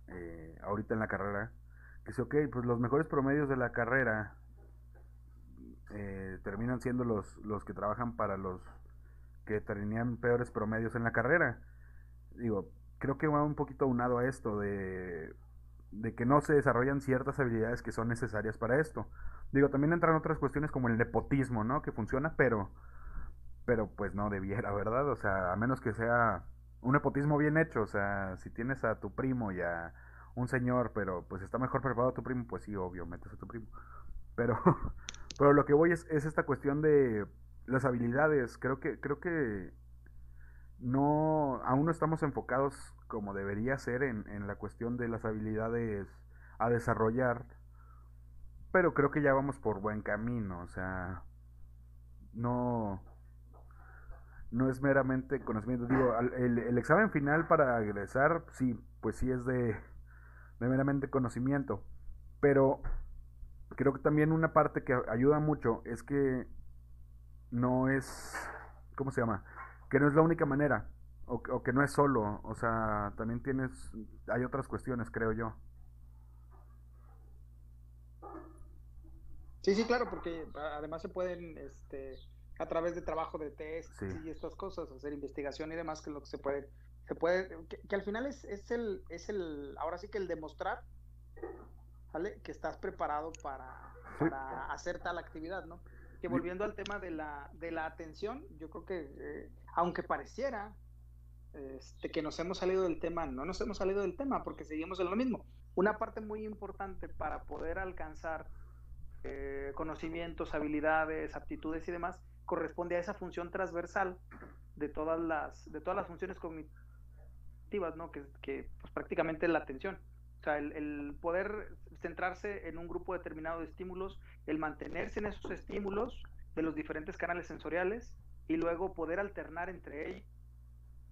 eh, ahorita en la carrera, que dice, ok, pues los mejores promedios de la carrera eh, terminan siendo los, los que trabajan para los que tenían peores promedios en la carrera. Digo, creo que va un poquito unado a esto de, de que no se desarrollan ciertas habilidades que son necesarias para esto. Digo, también entran otras cuestiones como el nepotismo, ¿no? Que funciona, pero, pero pues no debiera, <laughs> ¿verdad? O sea, a menos que sea un nepotismo bien hecho, o sea, si tienes a tu primo y a un señor, pero pues está mejor preparado tu primo, pues sí, obvio, metes a tu primo. Pero, <laughs> pero lo que voy es, es esta cuestión de las habilidades. Creo que, creo que no, aún no estamos enfocados como debería ser en, en la cuestión de las habilidades a desarrollar. Pero creo que ya vamos por buen camino, o sea, no, no es meramente conocimiento. Digo, el, examen final para egresar, sí, pues sí es de, meramente conocimiento. Pero creo que también una parte que ayuda mucho es que no es, ¿cómo se llama? Que no es la única manera. O, o que no es solo. O sea, también tienes, hay otras cuestiones, creo yo. Sí, sí, claro, porque además se pueden, este, a través de trabajo de test y estas cosas, hacer investigación y demás, que es lo que se puede, se puede, que, al final es, es, el, es el, ahora sí que el demostrar, ¿vale? Que estás preparado para, para <laughs> hacer tal actividad, ¿no? Que volviendo al tema de la, de la atención, yo creo que, eh, aunque pareciera este, que nos hemos salido del tema, no nos hemos salido del tema porque seguimos en lo mismo. Una parte muy importante para poder alcanzar eh, conocimientos, habilidades, aptitudes y demás, corresponde a esa función transversal de todas las, de todas las funciones cognitivas, ¿no? Que, que pues, prácticamente la atención. Sea, el, poder centrarse en un grupo determinado de estímulos, el mantenerse en esos estímulos de los diferentes canales sensoriales y luego poder alternar entre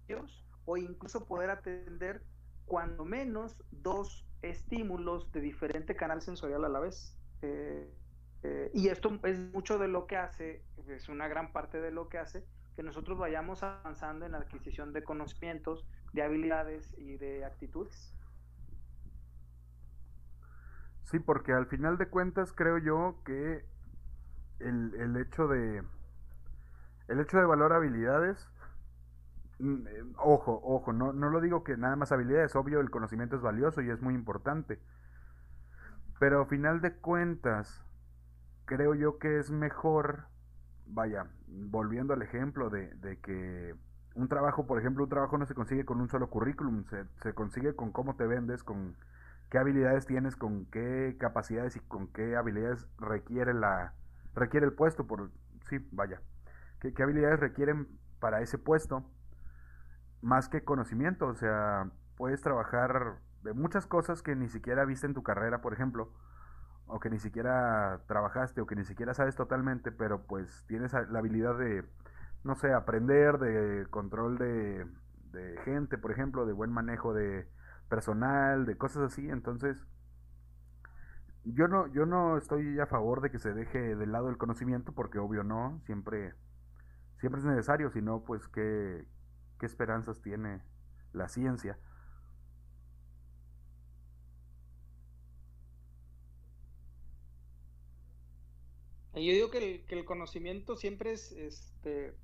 ellos o incluso poder atender cuando menos dos estímulos de diferente canal sensorial a la vez. Eh, eh, y esto es mucho de lo que hace, es una gran parte de lo que hace que nosotros vayamos avanzando en la adquisición de conocimientos, de habilidades y de actitudes. Sí, porque al final de cuentas creo yo que el, el hecho de el hecho de valorar habilidades mm, eh, ojo, ojo, no, no lo digo que nada más habilidades, obvio el conocimiento es valioso y es muy importante. Pero al final de cuentas, creo yo que es mejor, vaya, volviendo al ejemplo de, de, que un trabajo, por ejemplo, un trabajo no se consigue con un solo currículum, se, se consigue con cómo te vendes, con qué habilidades tienes, con qué capacidades y con qué habilidades requiere la requiere el puesto, por sí, vaya, qué, habilidades requieren para ese puesto, más que conocimiento, o sea, puedes trabajar de muchas cosas que ni siquiera viste en tu carrera, por ejemplo, o que ni siquiera trabajaste o que ni siquiera sabes totalmente, pero pues tienes la habilidad de, no sé, aprender, de control de gente, por ejemplo, de buen manejo de personal, de cosas así, entonces yo no, yo no estoy a favor de que se deje de lado el conocimiento, porque obvio no, siempre, siempre es necesario, si no, pues qué, qué esperanzas tiene la ciencia. Yo digo que el, que el conocimiento siempre es, este,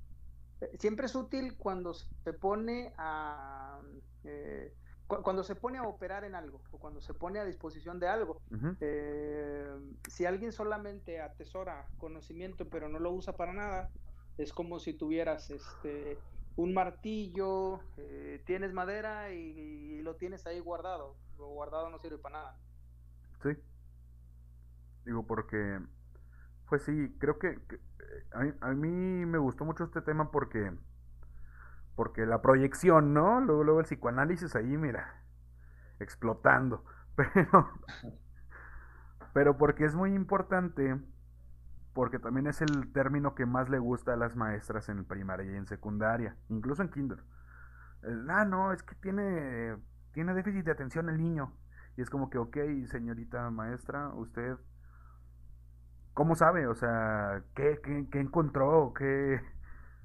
siempre es útil cuando se pone a, eh, cuando se pone a operar en algo o cuando se pone a disposición de algo. Eh, si alguien solamente atesora conocimiento pero no lo usa para nada, es como si tuvieras este un martillo, eh, tienes madera y, lo tienes ahí guardado. Lo guardado no sirve para nada. Sí. Digo, porque, pues sí, creo que, a, mí, me gustó mucho este tema porque, porque la proyección, ¿no? Luego, luego el psicoanálisis ahí, mira, explotando. <laughs> Pero, pero porque es muy importante porque también es el término que más le gusta a las maestras en primaria y en secundaria, incluso en kinder. ah, no, es que tiene, tiene déficit de atención el niño. Y es como que, ok, señorita maestra, usted, ¿cómo sabe? O sea, ¿qué, qué, qué encontró? ¿Qué...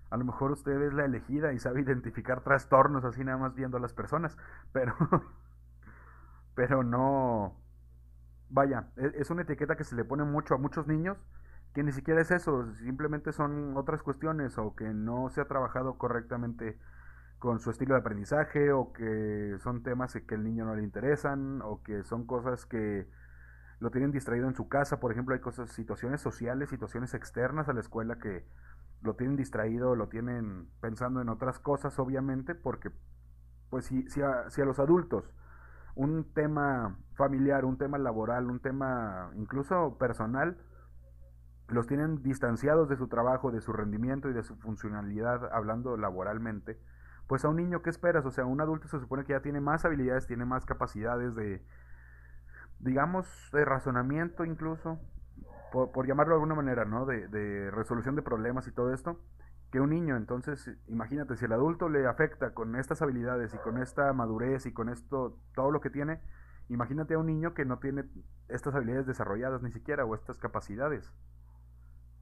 A lo mejor usted es la elegida y sabe identificar trastornos así nada más viendo a las personas, <laughs> pero, pero no, vaya, e, es una etiqueta que se le pone mucho a muchos niños que ni siquiera es eso, simplemente son otras cuestiones o que no se ha trabajado correctamente con su estilo de aprendizaje o que son temas que el niño no le interesan o que son cosas que lo tienen distraído en su casa, por ejemplo, hay cosas, situaciones sociales, situaciones externas a la escuela que lo tienen distraído, lo tienen pensando en otras cosas, obviamente, porque pues si, si, a, si a los adultos un tema familiar, un tema laboral, un tema incluso personal, los tienen distanciados de su trabajo, de su rendimiento y de su funcionalidad, hablando laboralmente, pues a un niño, ¿qué esperas? O sea, un adulto se supone que ya tiene más habilidades, tiene más capacidades de, digamos, de razonamiento incluso, por, llamarlo de alguna manera, ¿no? De, de, resolución de problemas y todo esto, que un niño. Entonces, imagínate, si el adulto le afecta con estas habilidades y con esta madurez y con esto, todo lo que tiene, imagínate a un niño que no tiene estas habilidades desarrolladas ni siquiera o estas capacidades.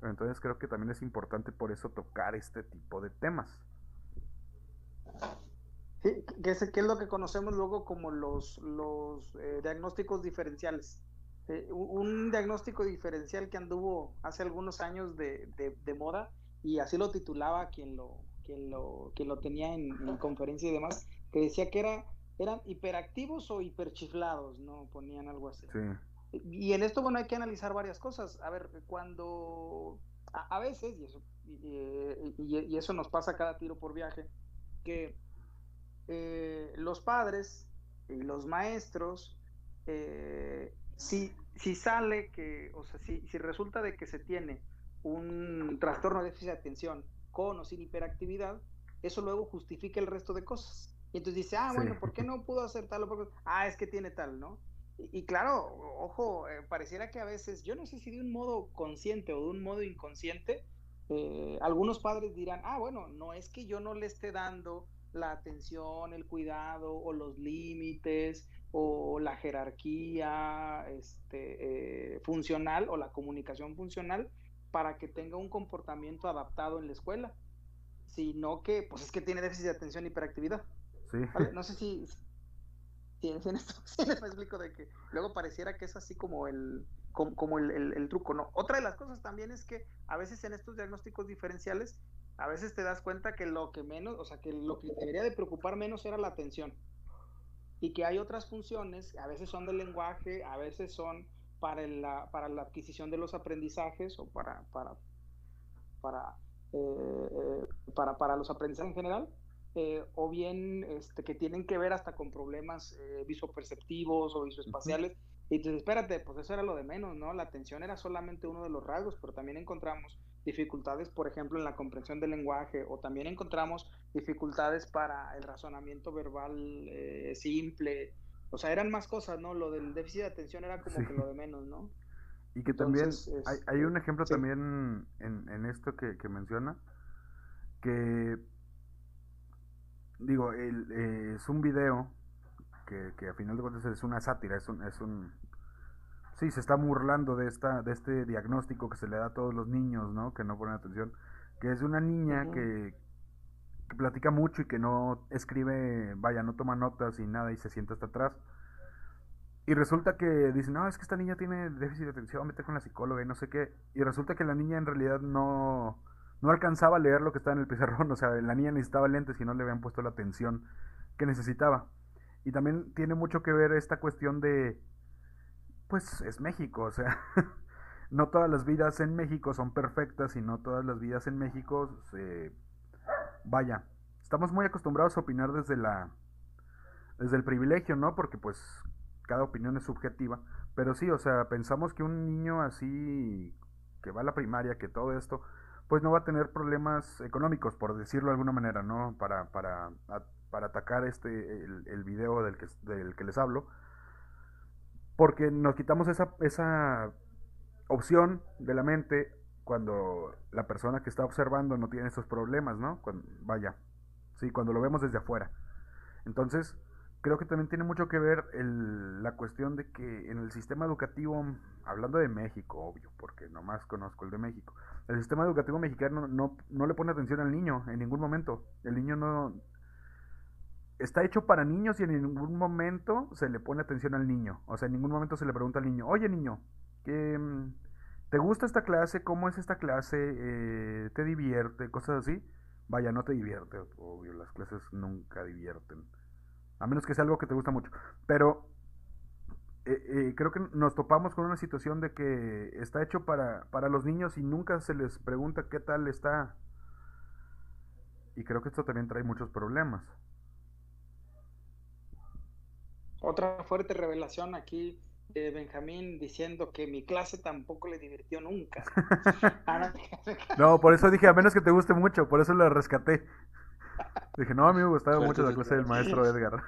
Entonces creo que también es importante por eso tocar este tipo de temas. Sí, que es, es lo que conocemos luego como los, los eh, diagnósticos diferenciales. Eh, un diagnóstico diferencial que anduvo hace algunos años de, de, moda y así lo titulaba quien lo, quien lo, quien lo tenía en, en, conferencia y demás, que decía que era, eran hiperactivos o hiperchiflados, ¿no? Ponían algo así. Sí. Y en esto, bueno, hay que analizar varias cosas. A ver, cuando a, veces, y eso, y, eso nos pasa cada tiro por viaje, que eh, los padres y los maestros, eh, si, si sale que, o sea, si, si resulta de que se tiene un trastorno de déficit de atención con o sin hiperactividad, eso luego justifica el resto de cosas. Y entonces dice, ah, bueno, ¿por qué no pudo hacer tal o por Ah, es que tiene tal, ¿no? Y, claro, ojo, eh, pareciera que a veces, yo no sé si de un modo consciente o de un modo inconsciente, eh, algunos padres dirán, ah, bueno, no es que yo no le esté dando la atención, el cuidado o los límites o la jerarquía este, eh, funcional o la comunicación funcional para que tenga un comportamiento adaptado en la escuela, sino que pues es que tiene déficit de atención y hiperactividad. Sí. No sé si, en esto <laughs> me explico de que luego pareciera que es así como el como, el, truco, ¿no? Otra de las cosas también es que a veces en estos diagnósticos diferenciales, a veces te das cuenta que lo que menos, o sea, que lo que debería de preocupar menos era la atención. Y que hay otras funciones, a veces son del lenguaje, a veces son para la, para la adquisición de los aprendizajes o para, para, para, eh, para, para los aprendizajes en general, eh, o bien este, que tienen que ver hasta con problemas eh, visoperceptivos o visoespaciales. Y entonces, espérate, pues eso era lo de menos, ¿no? La atención era solamente uno de los rasgos, pero también encontramos dificultades, por ejemplo, en la comprensión del lenguaje, o también encontramos dificultades para el razonamiento verbal eh, simple. O sea, eran más cosas, ¿no? Lo del déficit de atención era como que lo de menos, ¿no? Y que también hay, hay, un ejemplo también en, en esto que, que menciona, que digo, el, eh, es un video que, que a final de cuentas es una sátira, es un, es un sí, se está burlando de esta, de este diagnóstico que se le da a todos los niños, ¿no? Que no ponen atención, que es una niña que, que, platica mucho y que no escribe, vaya, no toma notas y nada y se sienta hasta atrás. Y resulta que dicen, no, es que esta niña tiene déficit de atención, vete con la psicóloga y no sé qué. Y resulta que la niña en realidad no, no alcanzaba a leer lo que estaba en el pizarrón. <laughs> O sea, la niña necesitaba lentes y no le habían puesto la atención que necesitaba. Y también tiene mucho que ver esta cuestión de, pues es México, o sea, <laughs> no todas las vidas en México son perfectas y no todas las vidas en México se... Vaya, estamos muy acostumbrados a opinar desde la... desde el privilegio, ¿no? Porque pues cada opinión es subjetiva. Pero sí, o sea, pensamos que un niño así que va a la primaria, que todo esto, pues no va a tener problemas económicos, por decirlo de alguna manera, ¿no? Para, para, para atacar este, el, el video del que, del que les hablo. Porque nos quitamos esa, esa opción de la mente cuando la persona que está observando no tiene esos problemas, ¿no? Cuando, vaya, sí, cuando lo vemos desde afuera. Entonces, creo que también tiene mucho que ver el, la cuestión de que en el sistema educativo, hablando de México, obvio, porque nomás conozco el de México, el sistema educativo mexicano no, no le pone atención al niño en ningún momento. El niño no... Está hecho para niños y en ningún momento se le pone atención al niño. O sea, en ningún momento se le pregunta al niño, oye niño, ¿qué, mm, ¿te gusta esta clase? ¿Cómo es esta clase? Eh, ¿Te divierte? Cosas así. Vaya, no te divierte, obvio, las clases nunca divierten. A menos que sea algo que te gusta mucho. Pero eh, eh, creo que nos topamos con una situación de que está hecho para, para los niños y nunca se les pregunta qué tal está. Y creo que esto también trae muchos problemas. Otra fuerte revelación aquí de Benjamín diciendo que mi clase tampoco le divirtió nunca. <laughs> Ah, no, por eso dije, a menos que te guste mucho, por eso lo rescaté. Dije, no, a mí me gustaba mucho la clase del maestro Edgar.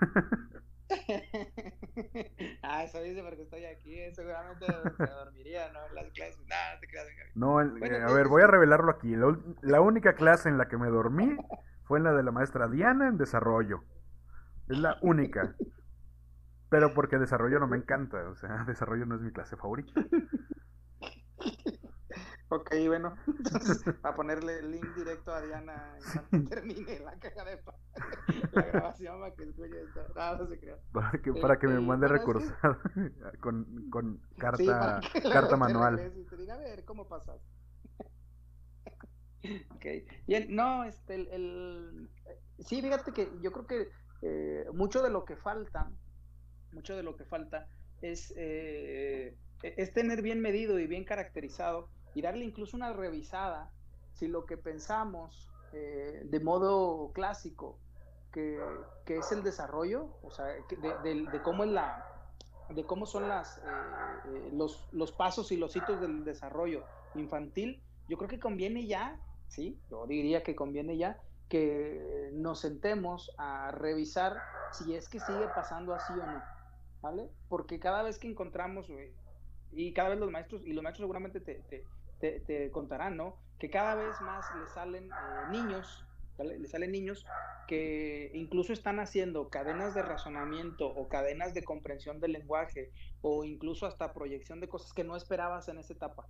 <laughs> ah, eso dice porque estoy aquí, eh, seguramente se dormiría, ¿no? En las clases. no te creas, No, eh, a ver, voy a revelarlo aquí. La, la, única clase en la que me dormí fue en la de la maestra Diana en desarrollo. Es la única. Pero porque desarrollo no me encanta, o sea, <laughs> desarrollo no es mi clase favorita. <laughs> Ok, bueno, entonces <laughs> a ponerle el link directo a Diana y termine la caja de la grabación para que escuche esto. No, no se crea. Para que, para que me este, mande recursar con, con carta, carta manual. Y te diga, a ver, ¿cómo pasas? ok, bien, no, este, el, el, sí, fíjate que yo creo que eh, mucho de lo que falta, mucho de lo que falta es, eh, es tener bien medido y bien caracterizado y darle incluso una revisada si lo que pensamos eh, de modo clásico, que, que, es el desarrollo, o sea, de, de, cómo es la de cómo son las, eh, eh, los, los pasos y los hitos del desarrollo infantil, yo creo que conviene ya, sí, yo diría que conviene ya que nos sentemos a revisar si es que sigue pasando así o no, ¿vale? Porque cada vez que encontramos, y cada vez los maestros, y los maestros seguramente te, te, contarán, ¿no? Que cada vez más le salen eh, niños, le salen niños que incluso están haciendo cadenas de razonamiento o cadenas de comprensión del lenguaje o incluso hasta proyección de cosas que no esperabas en esa etapa.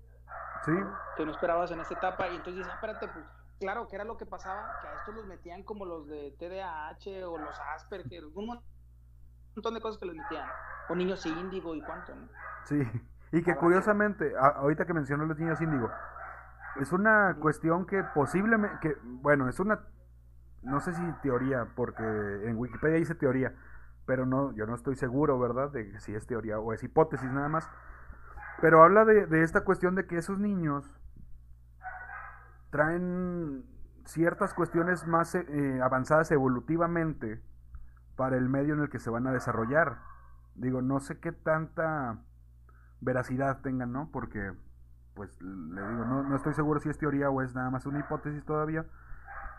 Sí. Que no esperabas en esa etapa y entonces dices, espérate, pues claro, que era lo que pasaba, que a estos los metían como los de TDAH o los Asperger, un montón de cosas que les metían, o niños índigo y cuánto, ¿no? Sí. Y que curiosamente, ahorita que mencionó los niños índigo, es una cuestión que posiblemente, que, bueno, es una, no sé si teoría, porque en Wikipedia dice teoría, pero no, yo no estoy seguro, ¿verdad? De si es teoría o es hipótesis nada más. Pero habla de, de esta cuestión de que esos niños traen ciertas cuestiones más eh, avanzadas evolutivamente para el medio en el que se van a desarrollar. Digo, no sé qué tanta veracidad tengan, ¿no? Porque, pues, le digo, no, no estoy seguro si es teoría o es nada más una hipótesis todavía,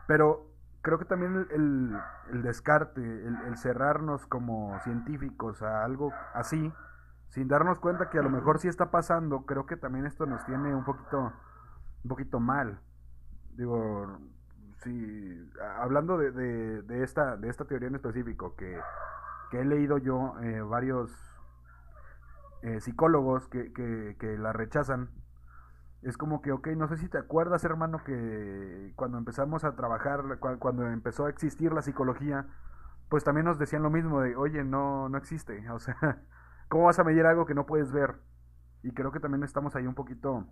pero creo que también el, el, descarte, el, cerrarnos como científicos a algo así, sin darnos cuenta que a lo mejor sí está pasando, creo que también esto nos tiene un poquito, un poquito mal. Digo, sí, hablando de, de, esta, de esta teoría en específico, que, que he leído yo eh, varios eh, psicólogos que, que, la rechazan, es como que, ok, no sé si te acuerdas, hermano, que cuando empezamos a trabajar, cuando empezó a existir la psicología, pues también nos decían lo mismo de, oye, no, no existe, <laughs> o sea, ¿Cómo vas a medir algo que no puedes ver? Y creo que también estamos ahí un poquito,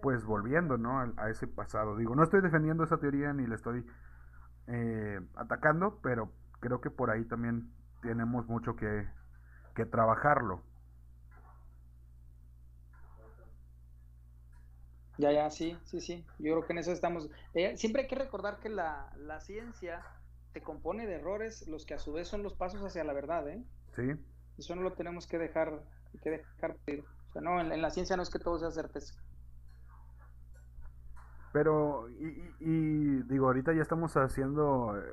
pues volviendo, ¿no? A, ese pasado. Digo, no estoy defendiendo esa teoría ni le estoy eh, atacando, pero creo que por ahí también tenemos mucho que, que trabajarlo. Ya, ya, sí, sí, sí. Yo creo que en eso estamos. Eh, siempre hay que recordar que la, la, ciencia se compone de errores, los que a su vez son los pasos hacia la verdad, ¿eh? Sí. Eso no lo tenemos que dejar, que dejar. O sea, no, en, la ciencia no es que todo sea certeza. Pero, y, y, digo, ahorita ya estamos haciendo, eh,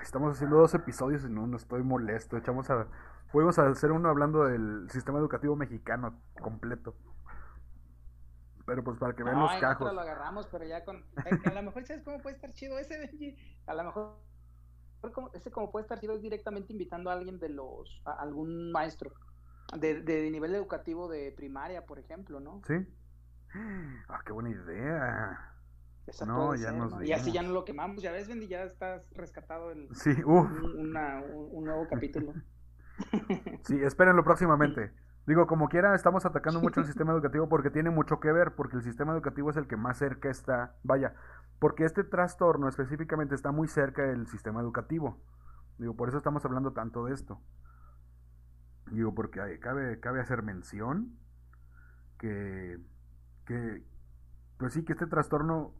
estamos haciendo dos episodios y no, no estoy molesto. Echamos a, podemos hacer uno hablando del sistema educativo mexicano completo. Pero pues para que vean los cajos. lo agarramos, pero ya con. Eh, a lo mejor, ¿sabes cómo puede estar chido ese, Benji? A lo mejor. Ese como puede estar chido es directamente invitando a alguien de los. a algún maestro. De, de nivel educativo de primaria, por ejemplo, ¿no? Sí. Ah, qué buena idea. No, ya nos Y así ya no lo quemamos. Ya ves, Benji, ya estás rescatado el, sí, uf. Un, un nuevo capítulo. <laughs> sí, espérenlo próximamente. <laughs> Digo, como quiera, estamos atacando mucho el <laughs> sistema educativo porque tiene mucho que ver, porque el sistema educativo es el que más cerca está, vaya, porque este trastorno específicamente está muy cerca del sistema educativo. Digo, por eso estamos hablando tanto de esto. Digo, porque cabe, cabe hacer mención que, que, pues sí, que este trastorno,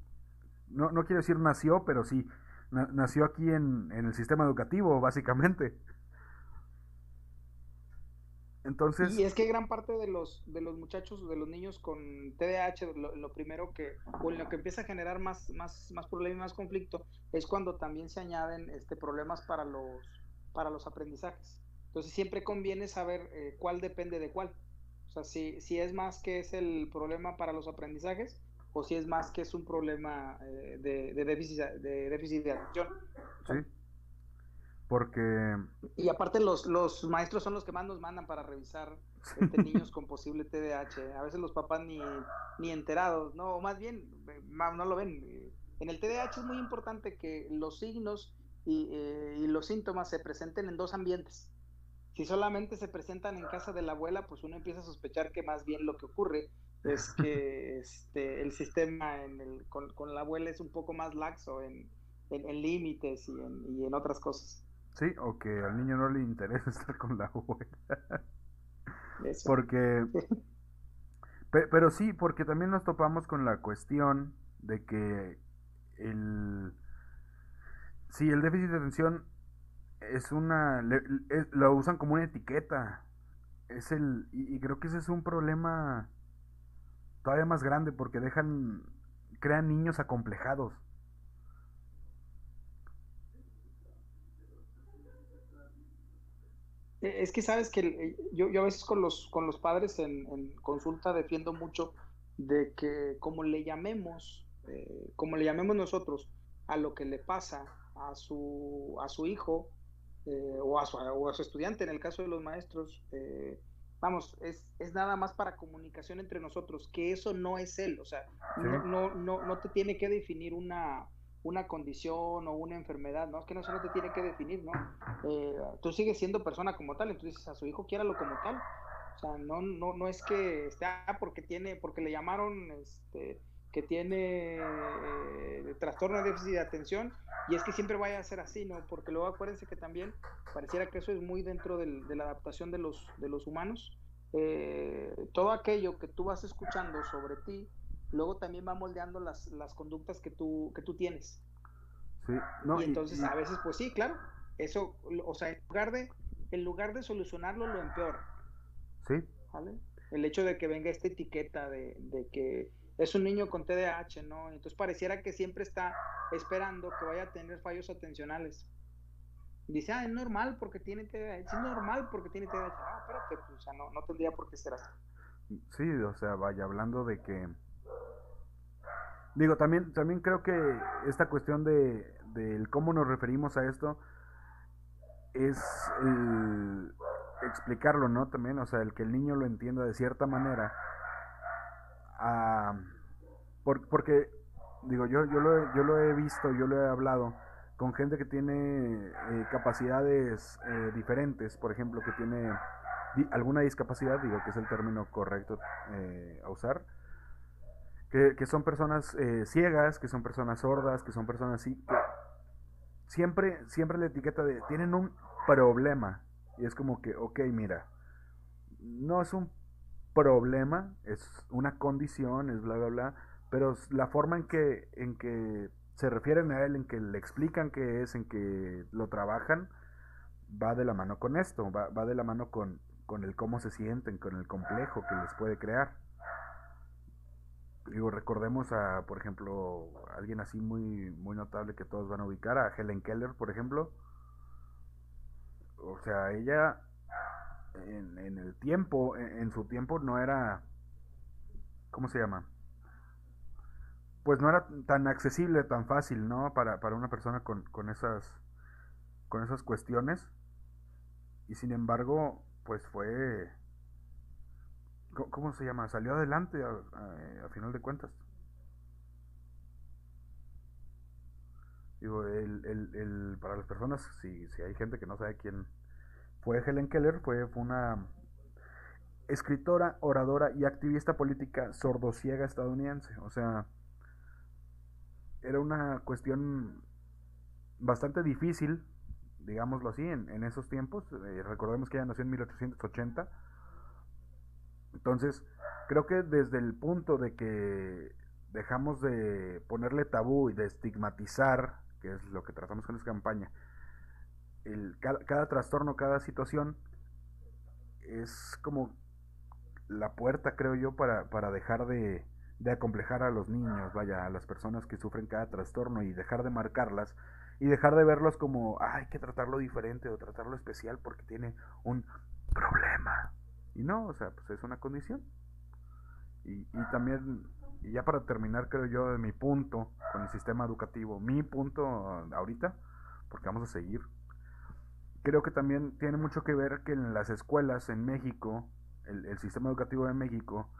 no, no quiero decir nació, pero sí, nació aquí en, en el sistema educativo, básicamente. Entonces... Y es que gran parte de los, de los muchachos, de los niños con TDAH, lo, primero que, o lo que empieza a generar más, más, más problema y más conflicto, es cuando también se añaden este, problemas para los, para los aprendizajes. Entonces siempre conviene saber eh, cuál depende de cuál. O sea, si, si es más que es el problema para los aprendizajes o si es más que es un problema eh, de, de, déficit, de déficit de atención. Sí. Porque... Y aparte los, los maestros son los que más nos mandan para revisar este, <laughs> niños con posible TDAH. A veces los papás ni, ni enterados, ¿no? O más bien, no lo ven. En el TDAH es muy importante que los signos y, eh, y los síntomas se presenten en dos ambientes. Si solamente se presentan en casa de la abuela, pues uno empieza a sospechar que más bien lo que ocurre es <laughs> que este, el sistema en el, con, con, la abuela es un poco más laxo en, en, límites y en, y en otras cosas. Sí, o que al niño no le interesa <laughs> estar con la abuela. Porque... <laughs> pero sí, porque también nos topamos con la cuestión de que el... Sí, el déficit de atención es una... lo usan como una etiqueta. Es el... y creo que ese es un problema todavía más grande porque dejan... crean niños acomplejados. Eh, es que sabes que eh, yo, yo a veces con los, con los padres en, consulta defiendo mucho de que como le llamemos, eh, como le llamemos nosotros a lo que le pasa a su, a su hijo o, a su, o, a su, estudiante, en el caso de los maestros, vamos, es, es, nada más para comunicación entre nosotros, que eso no es él, o sea, no, no, no, no te tiene que definir una, una condición o una enfermedad, ¿no? Es que no solo te tiene que definir, ¿no? Eh, tú sigues siendo persona como tal, entonces a su hijo quiéralo como tal. O sea, no, no, no es que esté ah, porque tiene, porque le llamaron este, que tiene eh, trastorno de déficit de atención y es que siempre vaya a ser así, ¿no? Porque luego acuérdense que también pareciera que eso es muy dentro del, de la adaptación de los, de los humanos. Eh, todo aquello que tú vas escuchando sobre ti, luego también va moldeando las, las conductas que tú, que tú tienes. Sí, y entonces a veces, pues sí, claro, eso, o sea, en lugar de, en lugar de solucionarlo, lo empeora. Sí. ¿Vale? El hecho de que venga esta etiqueta de, de que es un niño con TDAH, ¿no? Entonces pareciera que siempre está esperando que vaya a tener fallos atencionales. Dice, ah, es normal porque tiene TDAH, es normal porque tiene TDAH. No, espérate, pues, o sea, no, no tendría por qué ser así. Sí, o sea, vaya hablando de que Digo, también, también creo que esta cuestión de, cómo nos referimos a esto es el explicarlo, ¿no? También, o sea, el que el niño lo entienda de cierta manera. Ah, porque, digo, yo, yo, lo, yo lo he visto, yo lo he hablado con gente que tiene eh, capacidades eh, diferentes, por ejemplo, que tiene alguna discapacidad, digo que es el término correcto eh, a usar, que, que son personas eh, ciegas, que son personas sordas, que son personas así, que siempre, siempre la etiqueta de tienen un problema. Y es como que, ok, mira, no es un problema, es una condición, es bla, bla, bla, pero la forma en que, en que se refieren a él, en que le explican qué es, en que lo trabajan, va de la mano con esto, va, va de la mano con, con el cómo se sienten, con el complejo que les puede crear. Digo, recordemos a, por ejemplo, alguien así muy, muy notable que todos van a ubicar, a Helen Keller, por ejemplo. O sea, ella en, en el tiempo, en, su tiempo no era, ¿cómo se llama? Pues no era tan accesible, tan fácil, ¿no? Para, para una persona con, con esas, con esas cuestiones. Y sin embargo, pues fue ¿Cómo se llama? Salió adelante a, final de cuentas. Digo, el, el, el, para las personas, si, si hay gente que no sabe quién fue Helen Keller, fue, una escritora, oradora y activista política sordociega estadounidense. O sea, era una cuestión bastante difícil, digámoslo así, en, en esos tiempos. Eh, recordemos que ella nació en 1880 entonces, creo que desde el punto de que dejamos de ponerle tabú y de estigmatizar, que es lo que tratamos con esta campaña, el, cada, trastorno, cada situación, es como la puerta, creo yo, para, para dejar de, de acomplejar a los niños, vaya, a las personas que sufren cada trastorno y dejar de marcarlas y dejar de verlos como, hay que tratarlo diferente o tratarlo especial porque tiene un problema. Y no, o sea, pues es una condición. Y, y también, y ya para terminar, creo yo, de mi punto con el sistema educativo, mi punto ahorita, porque vamos a seguir, creo que también tiene mucho que ver que en las escuelas en México, el, el sistema educativo de México,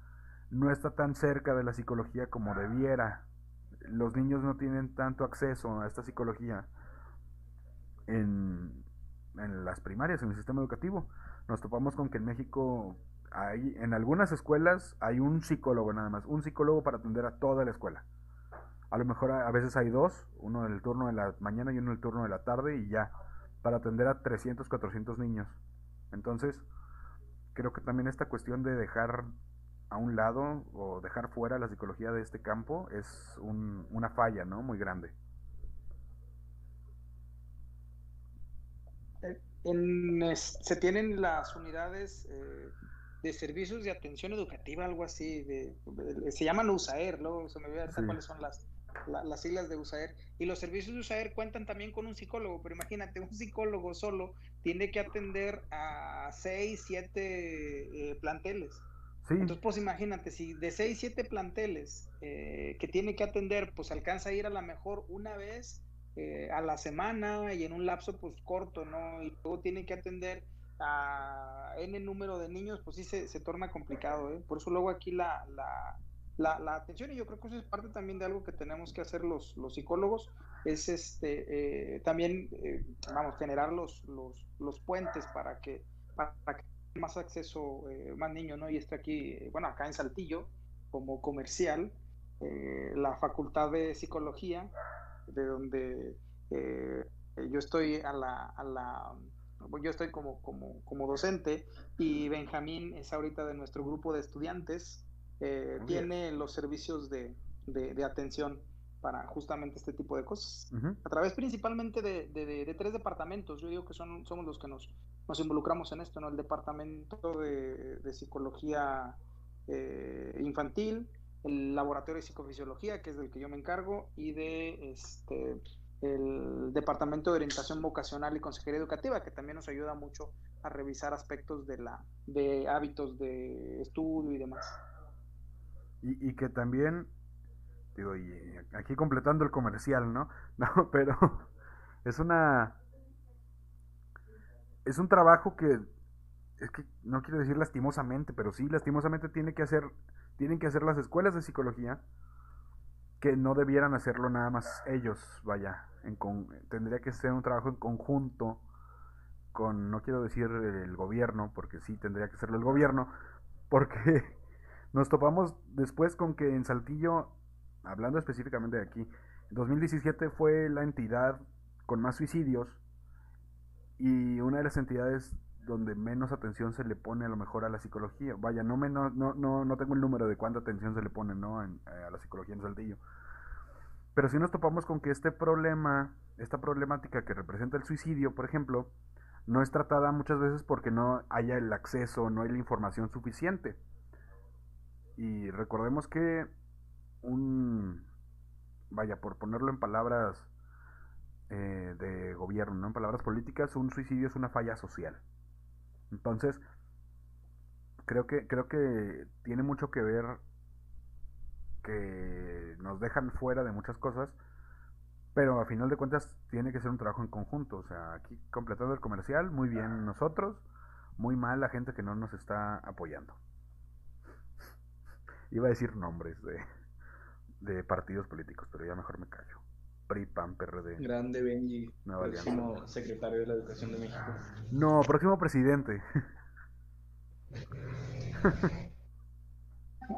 no está tan cerca de la psicología como debiera. Los niños no tienen tanto acceso a esta psicología en, en las primarias, en el sistema educativo nos topamos con que en México hay, en algunas escuelas hay un psicólogo nada más, un psicólogo para atender a toda la escuela. A lo mejor a, veces hay dos, uno en el turno de la mañana y uno en el turno de la tarde y ya, para atender a 300, 400 niños. Entonces, creo que también esta cuestión de dejar a un lado o dejar fuera la psicología de este campo es un, una falla, ¿no? Muy grande. se tienen las unidades eh, de servicios de atención educativa, algo así, de, se llaman USAER, luego se me olvida cuáles son las, las siglas de USAER. Y los servicios de USAER cuentan también con un psicólogo, pero imagínate, un psicólogo solo tiene que atender a seis, siete eh, planteles. Entonces, pues imagínate, si de seis, siete planteles eh, que tiene que atender, pues alcanza a ir a la mejor una vez eh, a la semana y en un lapso pues corto, ¿no? Y luego tiene que atender a N número de niños, pues sí se, se torna complicado, ¿eh? Por eso luego aquí la, la, la, atención, y yo creo que eso es parte también de algo que tenemos que hacer los, los psicólogos, es este eh, también, eh, vamos, generar los, los, los puentes para que, para que más acceso, más niños, ¿no? Y está aquí, bueno, acá en Saltillo, como comercial, la Facultad de Psicología de donde eh, yo estoy a la, a la yo estoy como, como, como, docente y Benjamín es ahorita de nuestro grupo de estudiantes, eh, tiene los servicios de, de, atención para justamente este tipo de cosas. A través principalmente de, de, tres departamentos, yo digo que son, somos los que nos, nos involucramos en esto, ¿no? El departamento de, psicología eh, infantil, el laboratorio de psicofisiología, que es del que yo me encargo, y de este el departamento de orientación vocacional y consejería educativa, que también nos ayuda mucho a revisar aspectos de la de hábitos de estudio y demás. Y, que también digo, y aquí completando el comercial, ¿no? <laughs> No, pero es una es un trabajo que es que no quiero decir lastimosamente, pero sí lastimosamente tiene que hacer tienen que hacer las escuelas de psicología que no debieran hacerlo nada más ellos, vaya, en tendría que ser un trabajo en conjunto con, no quiero decir el gobierno, porque sí tendría que serlo el gobierno, porque nos topamos después con que en Saltillo, hablando específicamente de aquí, 2017 fue la entidad con más suicidios y una de las entidades donde menos atención se le pone a lo mejor a la psicología. Vaya, no, menos, no, no, no tengo el número de cuánta atención se le pone ¿no? Eh, a la psicología en Saltillo. Pero si nos topamos con que este problema, esta problemática que representa el suicidio, por ejemplo, no es tratada muchas veces porque no haya el acceso, no hay la información suficiente. Y recordemos que un, vaya, por ponerlo en palabras eh, de gobierno, ¿no? en palabras políticas, un suicidio es una falla social. Entonces, creo que, creo que tiene mucho que ver que nos dejan fuera de muchas cosas, pero a final de cuentas tiene que ser un trabajo en conjunto. O sea, aquí completando el comercial, muy bien nosotros, muy mal la gente que no nos está apoyando. Iba a decir nombres de, de partidos políticos, pero ya mejor me callo. PRI, PAN, PRD. Grande Benji, próximo secretario de la Educación de México. No, próximo presidente. <laughs>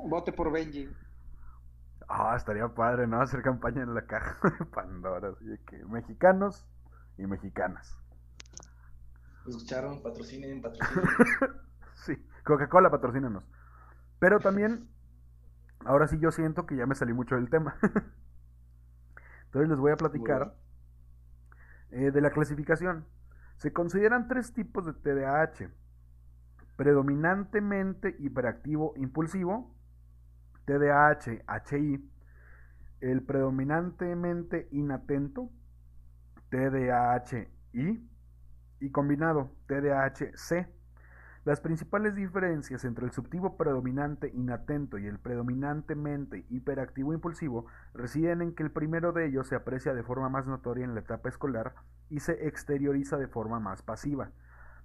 Vote por Benji. Ah, estaría padre, ¿no? Hacer campaña en la caja <laughs> de Pandora. Así que mexicanos y mexicanas. ¿Escucharon? Patrocinen, <laughs> patrocinen. sí, Coca-Cola, patrocínanos. Pero también, ahora sí yo siento que ya me salí mucho del tema. <laughs> Entonces les voy a platicar eh, de la clasificación. Se consideran tres tipos de TDAH. Predominantemente hiperactivo impulsivo, TDAH, HI, el predominantemente inatento, TDAH-I, y combinado, TDAH-C. Las principales diferencias entre el subtipo predominante inatento y el predominantemente hiperactivo impulsivo residen en que el primero de ellos se aprecia de forma más notoria en la etapa escolar y se exterioriza de forma más pasiva,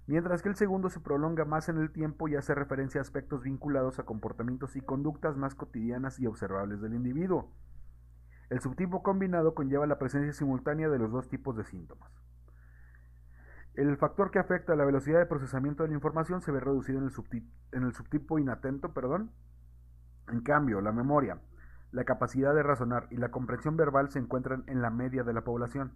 mientras que el segundo se prolonga más en el tiempo y hace referencia a aspectos vinculados a comportamientos y conductas más cotidianas y observables del individuo. El subtipo combinado conlleva la presencia simultánea de los dos tipos de síntomas. El factor que afecta a la velocidad de procesamiento de la información se ve reducido en el, subtipo, en el subtipo inatento, perdón. En cambio, la memoria, la capacidad de razonar y la comprensión verbal se encuentran en la media de la población.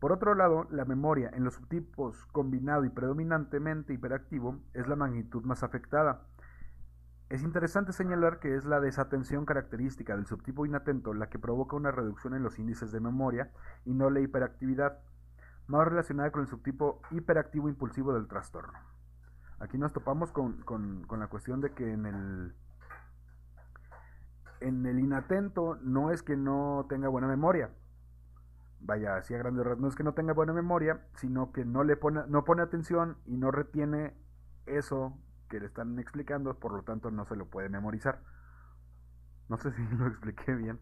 Por otro lado, la memoria en los subtipos combinado y predominantemente hiperactivo es la magnitud más afectada. Es interesante señalar que es la desatención característica del subtipo inatento la que provoca una reducción en los índices de memoria y no la hiperactividad, más relacionada con el subtipo hiperactivo impulsivo del trastorno. Aquí nos topamos con, con la cuestión de que en el, en el inatento no es que no tenga buena memoria, vaya, así a grandes rasgos, no es que no tenga buena memoria, sino que no le pone, no pone atención y no retiene eso que le están explicando, por lo tanto no se lo puede memorizar. No sé si <laughs> lo expliqué bien.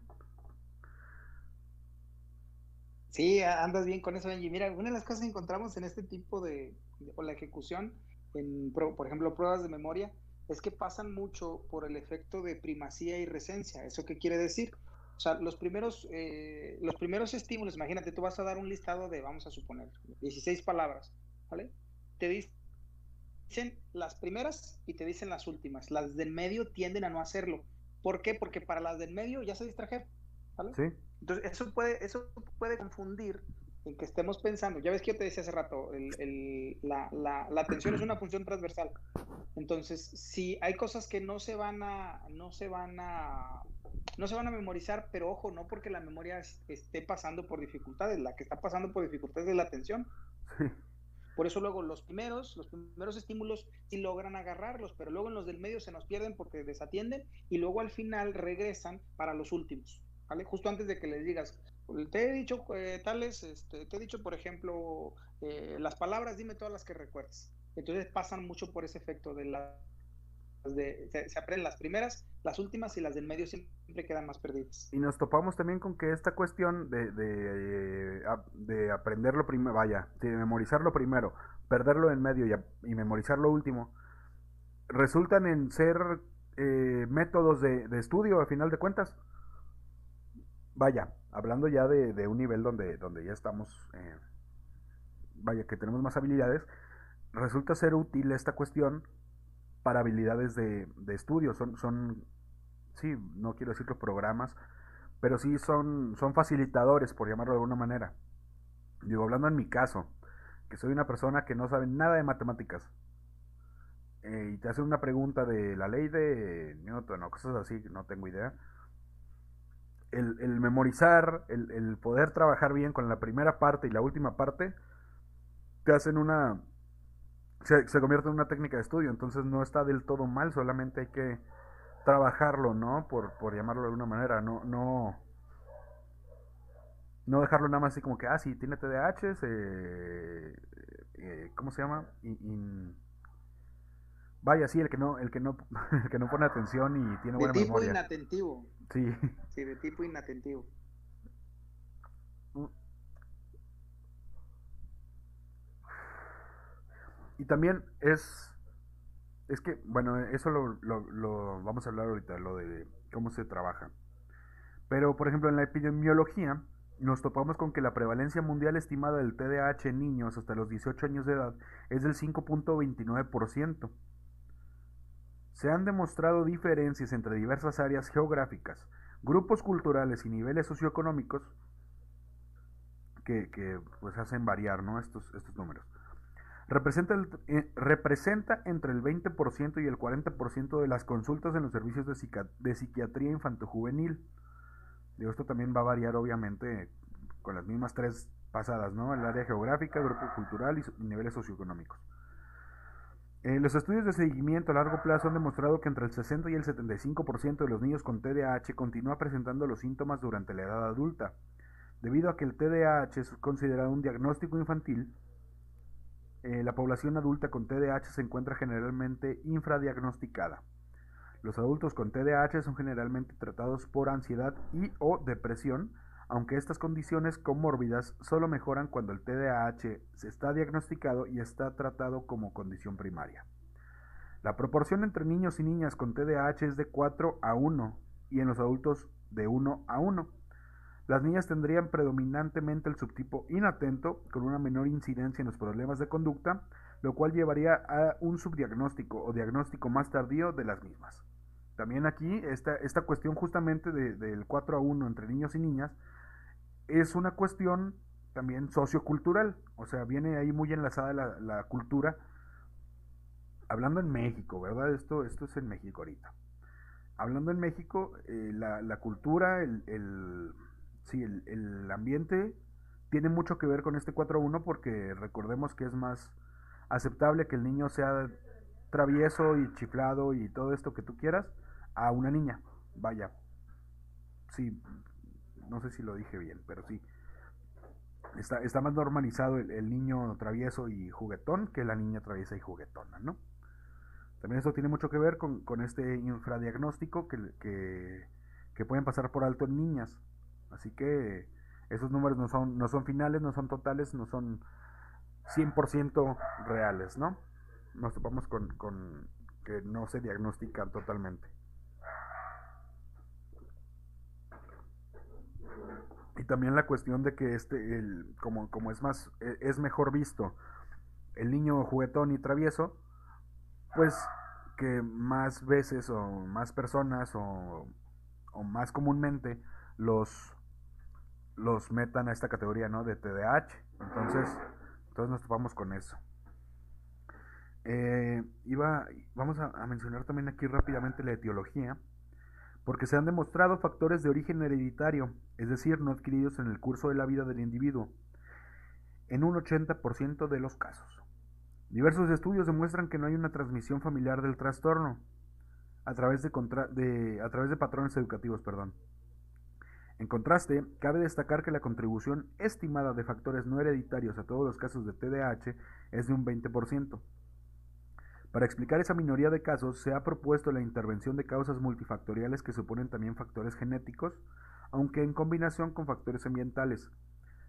Sí, andas bien con eso, Benji. Mira, una de las cosas que encontramos en este tipo de, o la ejecución, en, por ejemplo, pruebas de memoria, es que pasan mucho por el efecto de primacía y recencia. ¿Eso qué quiere decir? O sea, los primeros, eh, los primeros estímulos, imagínate, tú vas a dar un listado de, vamos a suponer, 16 palabras, ¿vale? Te dicen las primeras y te dicen las últimas. Las del medio tienden a no hacerlo. ¿Por qué? Porque para las del medio ya se distrajeron, ¿vale? Sí. Entonces, eso puede, eso puede confundir en que estemos pensando, ya ves que yo te decía hace rato, la, la, atención es una función transversal. Entonces, si hay cosas que no se van a, no se van a, no se van a memorizar, pero ojo, no porque la memoria esté pasando por dificultades, la que está pasando por dificultades es la atención. Por eso luego los primeros, los primeros estímulos sí logran agarrarlos, pero luego en los del medio se nos pierden porque desatienden y luego al final regresan para los últimos, Justo antes de que les digas, te he dicho eh, tales, este, te he dicho, por ejemplo, eh, las palabras, dime todas las que recuerdes. Entonces pasan mucho por ese efecto de la de, se, aprenden las primeras, las últimas y las del medio siempre quedan más perdidas. Y nos topamos también con que esta cuestión de, de, eh, de aprenderlo primero, vaya, de memorizarlo primero, perderlo en medio y, y memorizarlo último, resultan en ser métodos de, de estudio a final de cuentas vaya, hablando ya de, un nivel donde, donde ya estamos, eh, vaya, que tenemos más habilidades, resulta ser útil esta cuestión para habilidades de, de estudio. Son, son, sí, no quiero decir que programas, pero sí son, son facilitadores, por llamarlo de alguna manera. Digo, hablando en mi caso, que soy una persona que no sabe nada de matemáticas, eh, y te hacen una pregunta de la ley de Newton o cosas así, no tengo idea. El, el memorizar, el, el, poder trabajar bien con la primera parte y la última parte, te hacen una... Se, se convierte en una técnica de estudio, entonces no está del todo mal, solamente hay que trabajarlo, ¿no? Por, por llamarlo de alguna manera, no, no, no dejarlo nada más así como que, ah, sí, tiene TDAH, eh, eh, ¿cómo se llama? In, vaya, sí, el que no, el que no, <laughs> el que no pone atención y tiene buena de tipo memoria. inatentivo. Sí. Sí, de tipo inatentivo. Y también es, es que, bueno, eso lo, lo, lo, vamos a hablar ahorita, lo de cómo se trabaja. Pero, por ejemplo, en la epidemiología nos topamos con que la prevalencia mundial estimada del TDAH en niños hasta los 18 años de edad es del 5.29%. Se han demostrado diferencias entre diversas áreas geográficas, grupos culturales y niveles socioeconómicos que, que pues hacen variar ¿no? estos, estos números. Representa, eh, representa, entre el 20% y el 40% de las consultas en los servicios de, de psiquiatría infantojuvenil. Digo, esto también va a variar obviamente con las mismas tres pasadas, ¿no? El área geográfica, grupo cultural y niveles socioeconómicos. Eh, los estudios de seguimiento a largo plazo han demostrado que entre el 60 y el 75% de los niños con TDAH continúa presentando los síntomas durante la edad adulta. Debido a que el TDAH es considerado un diagnóstico infantil, eh, la población adulta con TDAH se encuentra generalmente infradiagnosticada. Los adultos con TDAH son generalmente tratados por ansiedad y o depresión, aunque estas condiciones comórbidas solo mejoran cuando el TDAH se está diagnosticado y está tratado como condición primaria. La proporción entre niños y niñas con TDAH es de 4 a 1 y en los adultos de 1 a 1. Las niñas tendrían predominantemente el subtipo inatento, con una menor incidencia en los problemas de conducta, lo cual llevaría a un subdiagnóstico o diagnóstico más tardío de las mismas. También aquí, esta, esta cuestión justamente de, del 4 a 1 entre niños y niñas, es una cuestión también sociocultural, o sea, viene ahí muy enlazada la, cultura, hablando en México, ¿verdad? Esto, esto es en México ahorita. Hablando en México, eh, la, cultura, el, el sí, el, el, ambiente tiene mucho que ver con este 4-1 porque recordemos que es más aceptable que el niño sea travieso y chiflado y todo esto que tú quieras a una niña. Vaya. Sí, no sé si lo dije bien, pero sí. Está, está más normalizado el, niño travieso y juguetón que la niña traviesa y juguetona, ¿no? También eso tiene mucho que ver con, con este infradiagnóstico que, que, que pueden pasar por alto en niñas. Así que esos números no son, no son finales, no son totales, no son 100% reales, ¿no? Nos topamos con, con que no se diagnostican totalmente. Y también la cuestión de que este, el, como, como es más, e, es mejor visto el niño juguetón y travieso, pues que más veces o más personas o, o más comúnmente los los metan a esta categoría, ¿no? De TDAH. Entonces, entonces nos topamos con eso. Eh, iba, vamos a, a, mencionar también aquí rápidamente la etiología, porque se han demostrado factores de origen hereditario, es decir, no adquiridos en el curso de la vida del individuo, en un 80% de los casos. Diversos estudios demuestran que no hay una transmisión familiar del trastorno a través de, patrones educativos. Perdón. En contraste, cabe destacar que la contribución estimada de factores no hereditarios a todos los casos de TDAH es de un 20%. Para explicar esa minoría de casos, se ha propuesto la intervención de causas multifactoriales que suponen también factores genéticos, aunque en combinación con factores ambientales.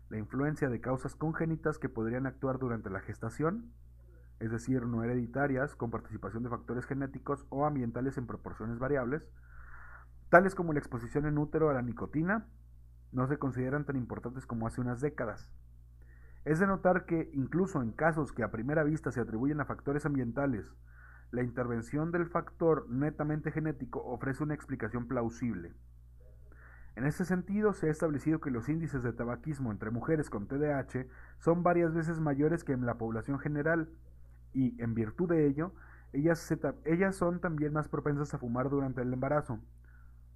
La influencia de causas congénitas que podrían actuar durante la gestación, es decir, no hereditarias, con participación de factores genéticos o ambientales en proporciones variables, tales como la exposición en útero a la nicotina, no se consideran tan importantes como hace unas décadas. Es de notar que, incluso en casos que a primera vista se atribuyen a factores ambientales, la intervención del factor netamente genético ofrece una explicación plausible. En este sentido, se ha establecido que los índices de tabaquismo entre mujeres con TDAH son varias veces mayores que en la población general y, en virtud de ello, ellas, ellas son también más propensas a fumar durante el embarazo.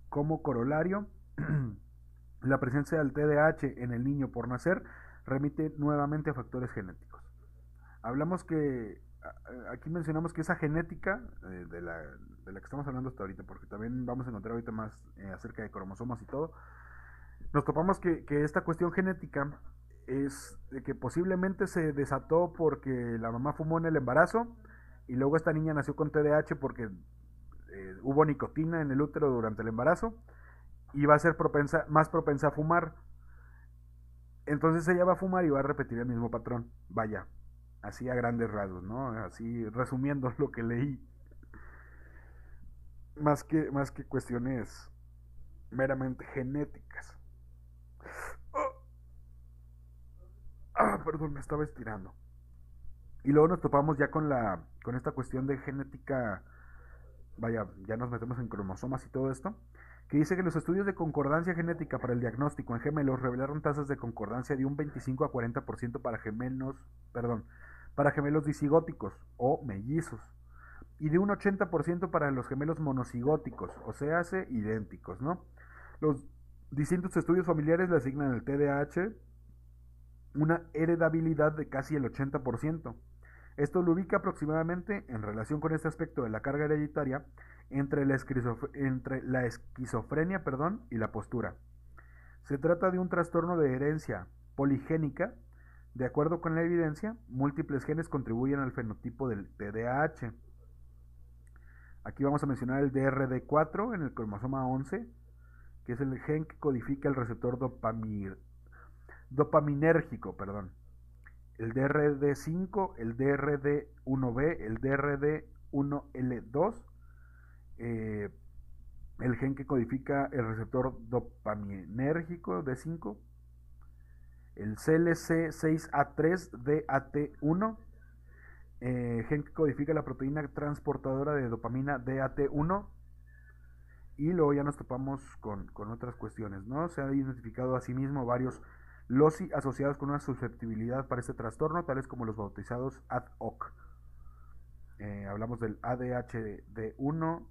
Como corolario, <clears throat> la presencia del TDAH en el niño por nacer remite nuevamente a factores genéticos. Hablamos que, aquí mencionamos que esa genética eh, de, la, de, la, que estamos hablando hasta ahorita, porque también vamos a encontrar ahorita más eh, acerca de cromosomas y todo, nos topamos que, esta cuestión genética es que posiblemente se desató porque la mamá fumó en el embarazo y luego esta niña nació con TDAH porque eh, hubo nicotina en el útero durante el embarazo y va a ser propensa, más propensa a fumar. Entonces ella va a fumar y va a repetir el mismo patrón. Vaya, así a grandes rasgos, ¿no? Así resumiendo <laughs> lo que leí. Más que, más que cuestiones meramente genéticas. Oh. Ah, perdón, me estaba estirando. Y luego nos topamos ya con la con esta cuestión de genética, vaya, ya nos metemos en cromosomas y todo esto que dice que los estudios de concordancia genética para el diagnóstico en gemelos revelaron tasas de concordancia de un 25 a 40% para gemelos, perdón, para gemelos disigóticos o mellizos y de un 80% para los gemelos monocigóticos, o sea, hace idénticos, ¿no? Los distintos estudios familiares le asignan al TDAH una heredabilidad de casi el 80%. Esto lo ubica aproximadamente, en relación con este aspecto de la carga hereditaria, entre la, esquizofrenia perdón, y la postura. Se trata de un trastorno de herencia poligénica. De acuerdo con la evidencia, múltiples genes contribuyen al fenotipo del TDAH. Aquí vamos a mencionar el DRD4 en el cromosoma 11, que es el gen que codifica el receptor dopaminérgico. Perdón. El DRD5, el DRD1B, el DRD1L2 eh, el gen que codifica el receptor dopaminérgico D5, el CLC6A3DAT1, eh, gen que codifica la proteína transportadora de dopamina DAT1, y luego ya nos topamos con, otras cuestiones, ¿no? Se ha identificado asimismo varios LOSI asociados con una susceptibilidad para este trastorno, tales como los bautizados ad hoc. Eh, hablamos del ADHD1,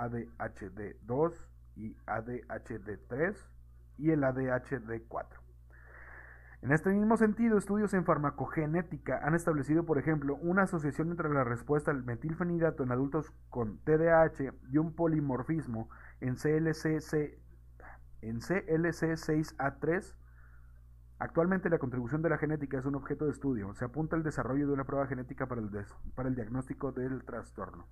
ADHD2 y ADHD3 y el ADHD4. En este mismo sentido, estudios en farmacogenética han establecido, por ejemplo, una asociación entre la respuesta al metilfenidato en adultos con TDAH y un polimorfismo en, CLC, en CLC6A3. Actualmente la contribución de la genética es un objeto de estudio. Se apunta al desarrollo de una prueba genética para el diagnóstico del trastorno.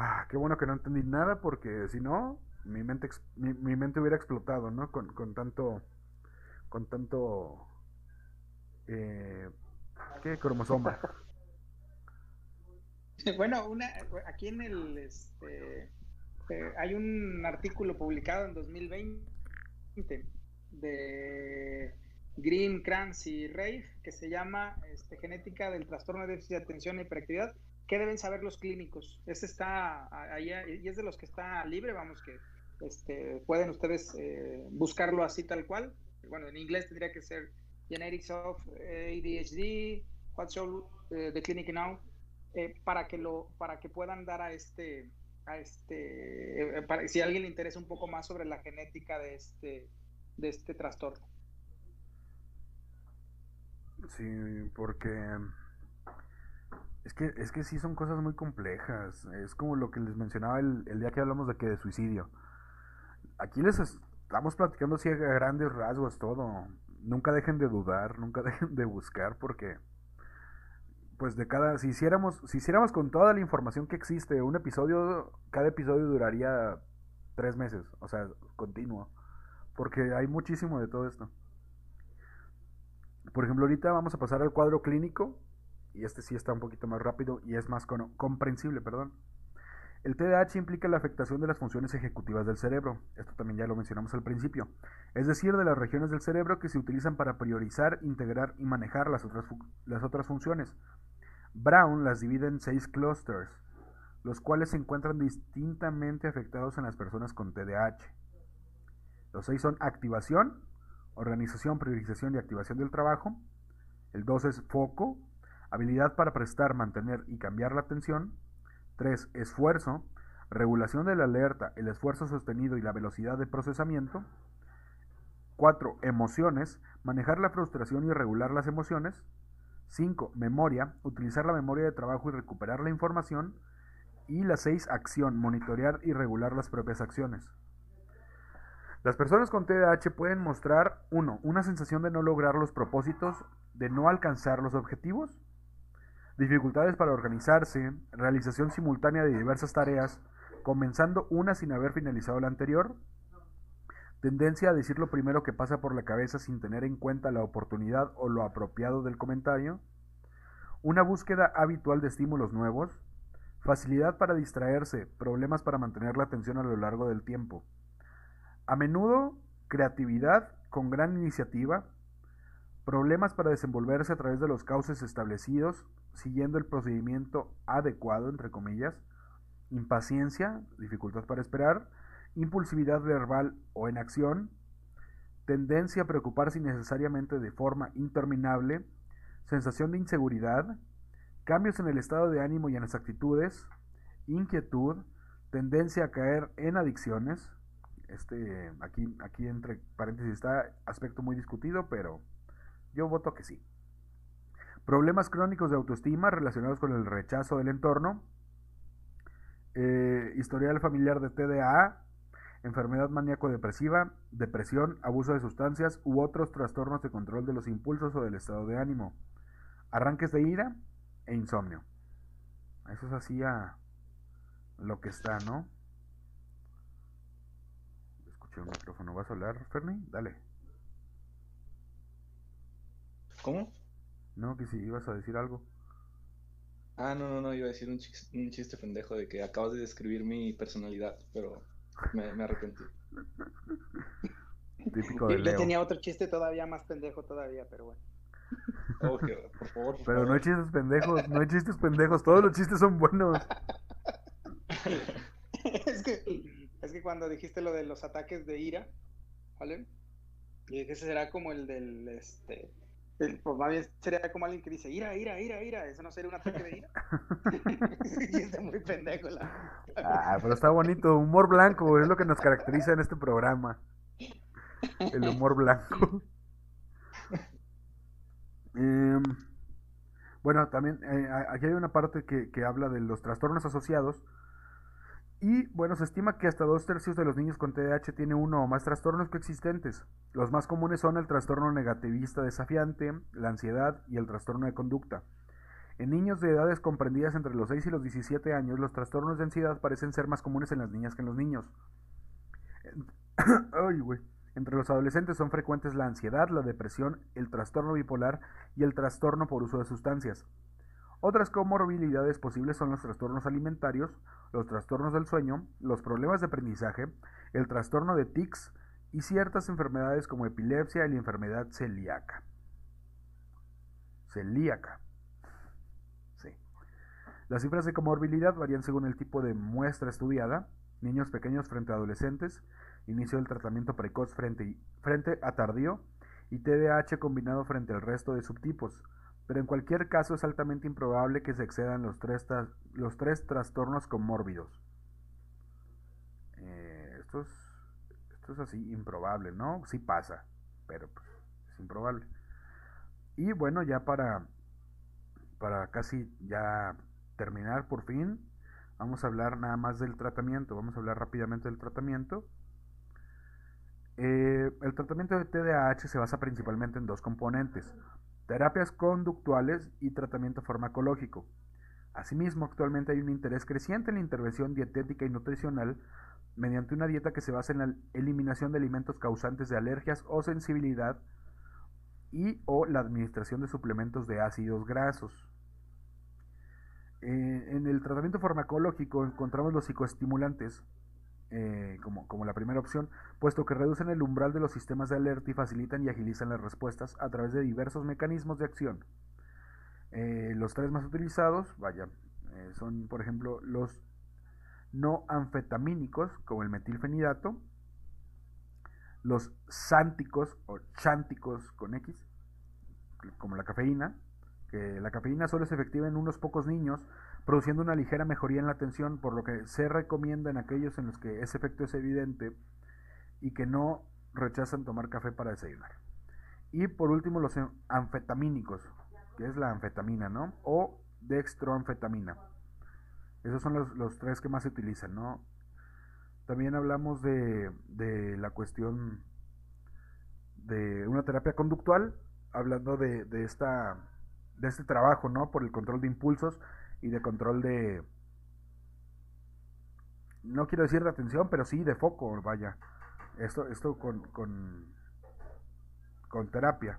Ah, qué bueno que no entendí nada porque si no, mi mente, mi, mente hubiera explotado, ¿no? Con, con tanto, con tanto, eh, ¿qué? Cromosoma. <laughs> Bueno, una, aquí en el, este, eh, hay un artículo publicado en 2020 de Green, Kranz y Reif que se llama este, Genética del trastorno de déficit de atención e hiperactividad ¿Qué deben saber los clínicos? Este está ahí y es de los que está libre, vamos, que este, pueden ustedes eh, buscarlo así tal cual. Bueno, en inglés tendría que ser Genetics of ADHD, What's uh, the Clinic Now, eh, para que lo, para que puedan dar a este, a este, si a alguien le interesa un poco más sobre la genética de este, de este trastorno. Sí, porque es que, es que sí son cosas muy complejas. Es como lo que les mencionaba el, día que hablamos de que de suicidio. Aquí les estamos platicando así a grandes rasgos todo. Nunca dejen de dudar, nunca <laughs> dejen de buscar porque pues de cada si hiciéramos si hiciéramos con toda la información que existe un episodio cada episodio duraría tres meses o sea continuo porque hay muchísimo de todo esto por ejemplo ahorita vamos a pasar al cuadro clínico y este sí está un poquito más rápido y es más comprensible, perdón. El TDAH implica la afectación de las funciones ejecutivas del cerebro, esto también ya lo mencionamos al principio, es decir, de las regiones del cerebro que se utilizan para priorizar, integrar y manejar las otras, las otras funciones. Brown las divide en seis clusters, los cuales se encuentran distintamente afectados en las personas con TDAH. Los seis son activación, organización, priorización y activación del trabajo. El dos es foco, habilidad para prestar, mantener y cambiar la atención. 3. Esfuerzo, regulación de la alerta, el esfuerzo sostenido y la velocidad de procesamiento. 4. Emociones, manejar la frustración y regular las emociones. 5. Memoria, utilizar la memoria de trabajo y recuperar la información. Y la 6. Acción, monitorear y regular las propias acciones. Las personas con TDAH pueden mostrar 1. Una sensación de no lograr los propósitos, de no alcanzar los objetivos dificultades para organizarse, realización simultánea de diversas tareas, comenzando una sin haber finalizado la anterior, tendencia a decir lo primero que pasa por la cabeza sin tener en cuenta la oportunidad o lo apropiado del comentario, una búsqueda habitual de estímulos nuevos, facilidad para distraerse, problemas para mantener la atención a lo largo del tiempo. A menudo, creatividad con gran iniciativa, problemas para desenvolverse a través de los cauces establecidos, siguiendo el procedimiento adecuado, entre comillas, impaciencia, dificultad para esperar, impulsividad verbal o en acción, tendencia a preocuparse innecesariamente de forma interminable, sensación de inseguridad, cambios en el estado de ánimo y en las actitudes, inquietud, tendencia a caer en adicciones. Este, aquí, aquí entre paréntesis está aspecto muy discutido, pero yo voto que sí. Problemas crónicos de autoestima relacionados con el rechazo del entorno. Eh, historial familiar de TDA, enfermedad maníaco-depresiva, depresión, abuso de sustancias u otros trastornos de control de los impulsos o del estado de ánimo. Arranques de ira e insomnio. Eso es así a lo que está, ¿no? Escuché un micrófono. ¿Vas a hablar, Fernie? Dale. ¿Cómo? No, que si ibas a decir algo. Ah, no, no, no, iba a decir un chiste, pendejo de que acabas de describir mi personalidad, pero me, me arrepentí. <laughs> Típico de Leo. Yo tenía otro chiste todavía más pendejo todavía, pero bueno. por favor, Pero no hay chistes pendejos, no hay chistes pendejos, todos los chistes son buenos. <laughs> es que es que cuando dijiste lo de los ataques de ira, ¿vale? Y que ese será como el del este pues más bien sería como alguien que dice, ira, ira, ira, ira, eso no sería un ataque de ira. <laughs> y está muy pendejo la... Ah, pero está bonito, humor blanco, es lo que nos caracteriza en este programa. El humor blanco. <laughs> Em, bueno, también eh, aquí hay una parte que, que habla de los trastornos asociados y bueno, se estima que hasta dos tercios de los niños con TDAH tienen uno o más trastornos coexistentes. Los más comunes son el trastorno negativista desafiante, la ansiedad y el trastorno de conducta. En niños de edades comprendidas entre los 6 y los 17 años, los trastornos de ansiedad parecen ser más comunes en las niñas que en los niños. <coughs> Entre los adolescentes son frecuentes la ansiedad, la depresión, el trastorno bipolar y el trastorno por uso de sustancias. Otras comorbilidades posibles son los trastornos alimentarios, los trastornos del sueño, los problemas de aprendizaje, el trastorno de tics y ciertas enfermedades como epilepsia y la enfermedad celíaca. Celíaca. Sí. Las cifras de comorbilidad varían según el tipo de muestra estudiada. Niños pequeños frente a adolescentes, inicio del tratamiento precoz frente, a tardío y TDAH combinado frente al resto de subtipos pero en cualquier caso es altamente improbable que se excedan los tres, los tres trastornos comórbidos. Eh, esto, es, esto es así, improbable, ¿no? Sí pasa, pero pues, es improbable. Y bueno, ya para, para casi ya terminar por fin, vamos a hablar nada más del tratamiento. Vamos a hablar rápidamente del tratamiento. Eh, el tratamiento de TDAH se basa principalmente en dos componentes terapias conductuales y tratamiento farmacológico. Asimismo, actualmente hay un interés creciente en la intervención dietética y nutricional mediante una dieta que se basa en la eliminación de alimentos causantes de alergias o sensibilidad y o la administración de suplementos de ácidos grasos. Eh, en el tratamiento farmacológico encontramos los psicoestimulantes eh, como, como, la primera opción, puesto que reducen el umbral de los sistemas de alerta y facilitan y agilizan las respuestas a través de diversos mecanismos de acción. Eh, los tres más utilizados, vaya, son por ejemplo los no anfetamínicos, como el metilfenidato, los sánticos o chánticos con X, como la cafeína, que la cafeína solo es efectiva en unos pocos niños, produciendo una ligera mejoría en la atención, por lo que se recomienda en aquellos en los que ese efecto es evidente y que no rechazan tomar café para desayunar. Y por último los anfetamínicos, que es la anfetamina, ¿no? O dextroanfetamina. Esos son los, los tres que más se utilizan, ¿no? También hablamos de, de la cuestión de una terapia conductual, hablando de, de, esta, de este trabajo, ¿no? Por el control de impulsos y de control de... No quiero decir de atención, pero sí de foco, vaya. Esto, esto con, con, terapia.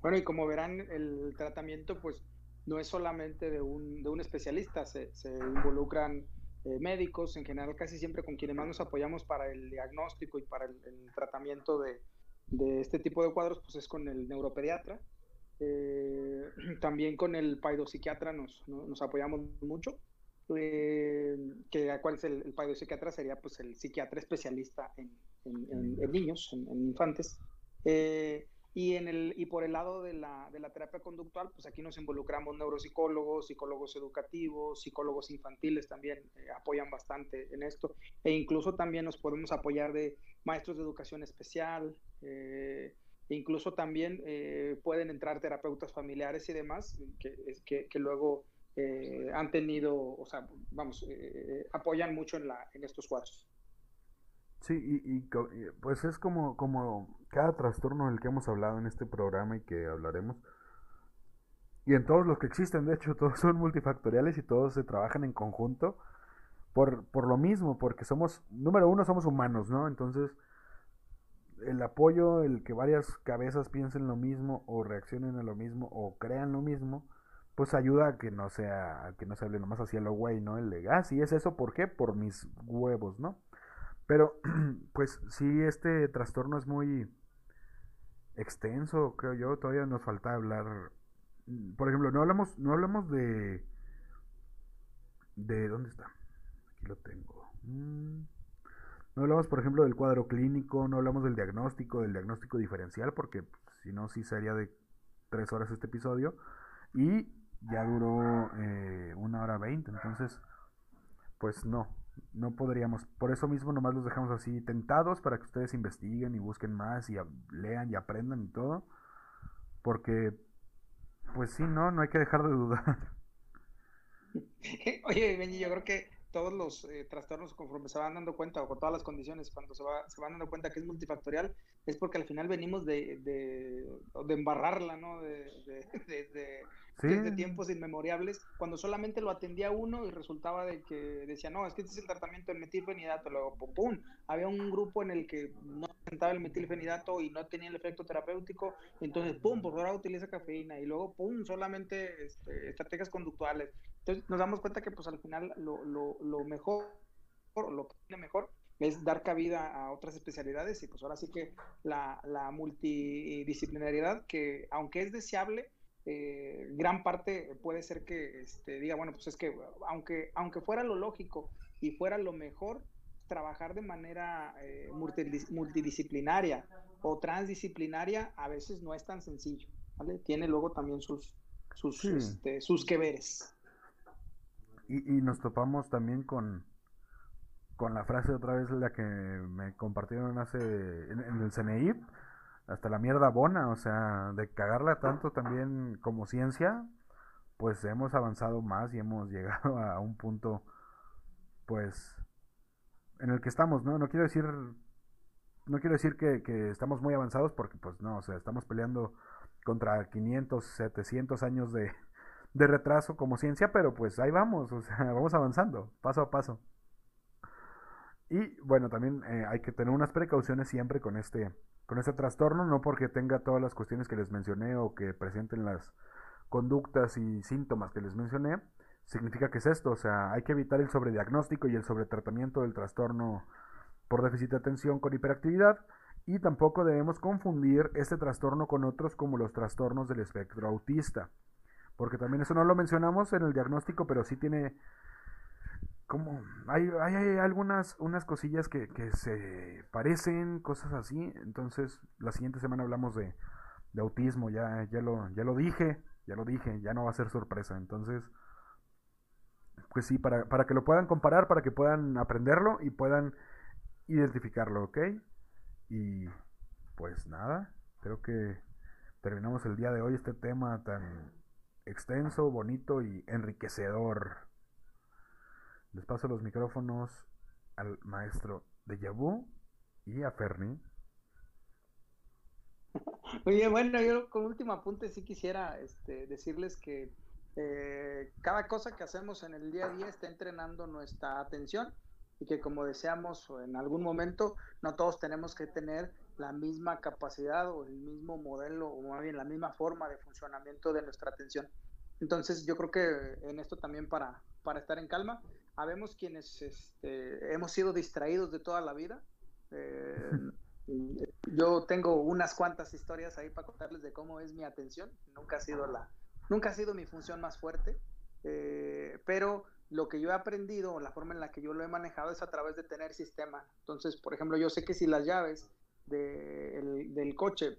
Bueno, y como verán, el tratamiento pues no es solamente de un, de un especialista, se, se involucran eh, médicos, en general casi siempre con quienes más nos apoyamos para el diagnóstico y para el, tratamiento de, de, este tipo de cuadros, pues es con el neuropediatra. Eh, <clears throat> también con el paidopsiquiatra nos, nos apoyamos mucho. Eh, que cuál es el, el paidopsiquiatra sería pues el psiquiatra especialista en, en, niños, en, infantes. Eh, y, en el, y por el lado de la, de la terapia conductual, pues aquí nos involucramos neuropsicólogos, psicólogos educativos, psicólogos infantiles también eh, apoyan bastante en esto. E incluso también nos podemos apoyar de maestros de educación especial. Eh, incluso también eh, pueden entrar terapeutas familiares y demás que, que, luego han tenido, o sea, vamos, apoyan mucho en, la, en estos cuadros. Sí, y, pues es como, como cada trastorno del que hemos hablado en este programa y que hablaremos. Y en todos los que existen, de hecho, <laughs> todos son multifactoriales y todos se trabajan en conjunto por, por lo mismo, porque somos, número uno, somos humanos, ¿no? Entonces, el apoyo, el que varias cabezas piensen lo mismo o reaccionen a lo mismo o crean lo mismo, pues ayuda a que no sea, a que no se hable nomás hacia lo güey, ¿no? El de, ah, sí es eso, ¿por qué? Por mis huevos, ¿no? Pero, <clears throat> pues sí, este trastorno es muy extenso, creo yo. Todavía nos falta hablar. Mm, por ejemplo, no hablamos, no hablamos de. ¿De dónde está? Aquí lo tengo. Mm, no hablamos, por ejemplo, del cuadro clínico, no hablamos del diagnóstico, del diagnóstico diferencial, porque si no, sí sería de tres horas este episodio. Y ya duró eh, una hora veinte, entonces, pues no, no podríamos. Por eso mismo nomás los dejamos así tentados para que ustedes investiguen y busquen más y lean y aprendan y todo. Porque, pues sí, no, no hay que dejar de dudar. <laughs> Oye, Benji, yo creo que todos los eh, trastornos conforme se van dando cuenta o con todas las condiciones, cuando se, va, se van dando cuenta que es multifactorial, es porque al final venimos de, de, de embarrarla, ¿no? De, tiempos inmemoriales, cuando solamente lo atendía uno y resultaba de que decía, no, es que este es el tratamiento del metilfenidato, luego, pum, había un grupo en el que no presentaba el metilfenidato y no tenía el efecto terapéutico, entonces, pum, por ahora utiliza cafeína, y luego, pum, solamente este, estrategias conductuales. Entonces nos damos cuenta que pues al final lo, lo, lo mejor, lo que tiene mejor, es dar cabida a otras especialidades y pues ahora sí que la, la multidisciplinariedad que aunque es deseable, eh, gran parte puede ser que este, diga, bueno, pues es que aunque, aunque fuera lo lógico y fuera lo mejor, trabajar de manera eh, multidisciplinaria o transdisciplinaria a veces no es tan sencillo, ¿vale? Tiene luego también sus, sus, este, sus que veres. Y, y, nos topamos también con, con la frase otra vez la que me compartieron hace en, el CNI, hasta la mierda bona, o sea, de cagarla tanto también como ciencia, pues hemos avanzado más y hemos <laughs> llegado a un punto, pues, en el que estamos, ¿no? No quiero decir, no quiero decir que, que estamos muy avanzados porque, pues, no, o sea, estamos peleando contra 500, 700 años de, de retraso como ciencia, pero pues ahí vamos, o sea, <laughs> vamos avanzando, paso a paso. Y bueno, también eh, hay que tener unas precauciones siempre con este, con este trastorno, no porque tenga todas las cuestiones que les mencioné o que presenten las conductas y síntomas que les mencioné, significa que es esto, o sea, hay que evitar el sobrediagnóstico y el sobretratamiento del trastorno por déficit de atención con hiperactividad y tampoco debemos confundir este trastorno con otros como los trastornos del espectro autista, porque también eso no lo mencionamos en el diagnóstico, pero sí tiene como hay, hay, algunas unas cosillas que, que, se parecen, cosas así. Entonces, la siguiente semana hablamos de, de, autismo, ya, ya, lo, ya lo dije, ya lo dije, ya no va a ser sorpresa. Entonces, pues sí, para, para que lo puedan comparar, para que puedan aprenderlo y puedan identificarlo, ¿ok? Y pues nada, creo que terminamos el día de hoy este tema tan extenso, bonito y enriquecedor. Les paso los micrófonos al maestro de Yabú y a Ferni. <laughs> Oye, bueno, yo como último apunte sí quisiera este, decirles que eh, cada cosa que hacemos en el día a día está entrenando nuestra atención y que como deseamos en algún momento, no todos tenemos que tener la misma capacidad o el mismo modelo o más bien la misma forma de funcionamiento de nuestra atención. Entonces yo creo que en esto también para, para estar en calma, habemos quienes este, hemos sido distraídos de toda la vida. Eh, yo tengo unas cuantas historias ahí para contarles de cómo es mi atención. Nunca ha sido la, nunca ha sido mi función más fuerte, eh, pero lo que yo he aprendido, la forma en la que yo lo he manejado es a través de tener sistema. Entonces, por ejemplo, yo sé que si las llaves del coche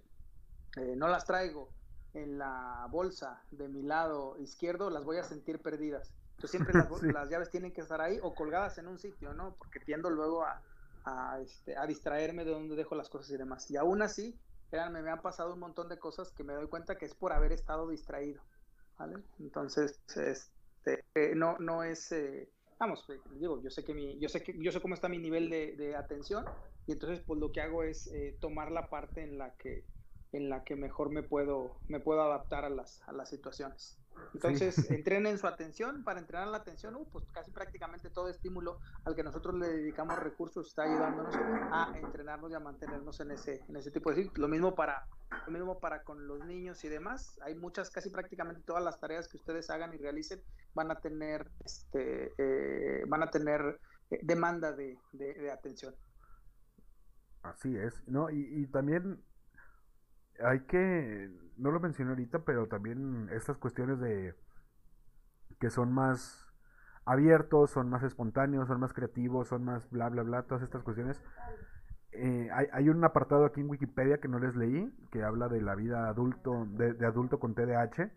eh, no las traigo en la bolsa de mi lado izquierdo, las voy a sentir perdidas. Entonces siempre <laughs> las, llaves tienen que estar ahí o colgadas en un sitio, ¿no? Porque tiendo luego a, a, este, a distraerme de donde dejo las cosas y demás. Y aún así, créanme, me han pasado un montón de cosas que me doy cuenta que es por haber estado distraído, ¿vale? Entonces, este, eh, no, no es, eh, vamos, eh, digo, yo sé que mi, yo sé que, yo sé cómo está mi nivel de, atención y entonces pues lo que hago es tomar la parte en la que, en la que mejor me puedo, me puedo adaptar a las, a las situaciones. Entonces, <laughs> entrenen su atención. Para entrenar la atención, uh, pues casi prácticamente todo estímulo al que nosotros le dedicamos recursos está ayudándonos a entrenarnos y a mantenernos en ese, en ese tipo de Lo mismo para, lo mismo para con los niños y demás. Hay muchas, casi prácticamente todas las tareas que ustedes hagan y realicen van a tener, este, eh, van a tener eh, demanda de, de, atención. Así es, ¿no? Y, y también hay que, no lo mencioné ahorita, pero también estas cuestiones de que son más abiertos, son más espontáneos, son más creativos, son más bla, bla, bla, todas estas cuestiones. Eh, hay, hay, un apartado aquí en Wikipedia que no les leí, que habla de la vida adulto, de, de adulto con TDAH.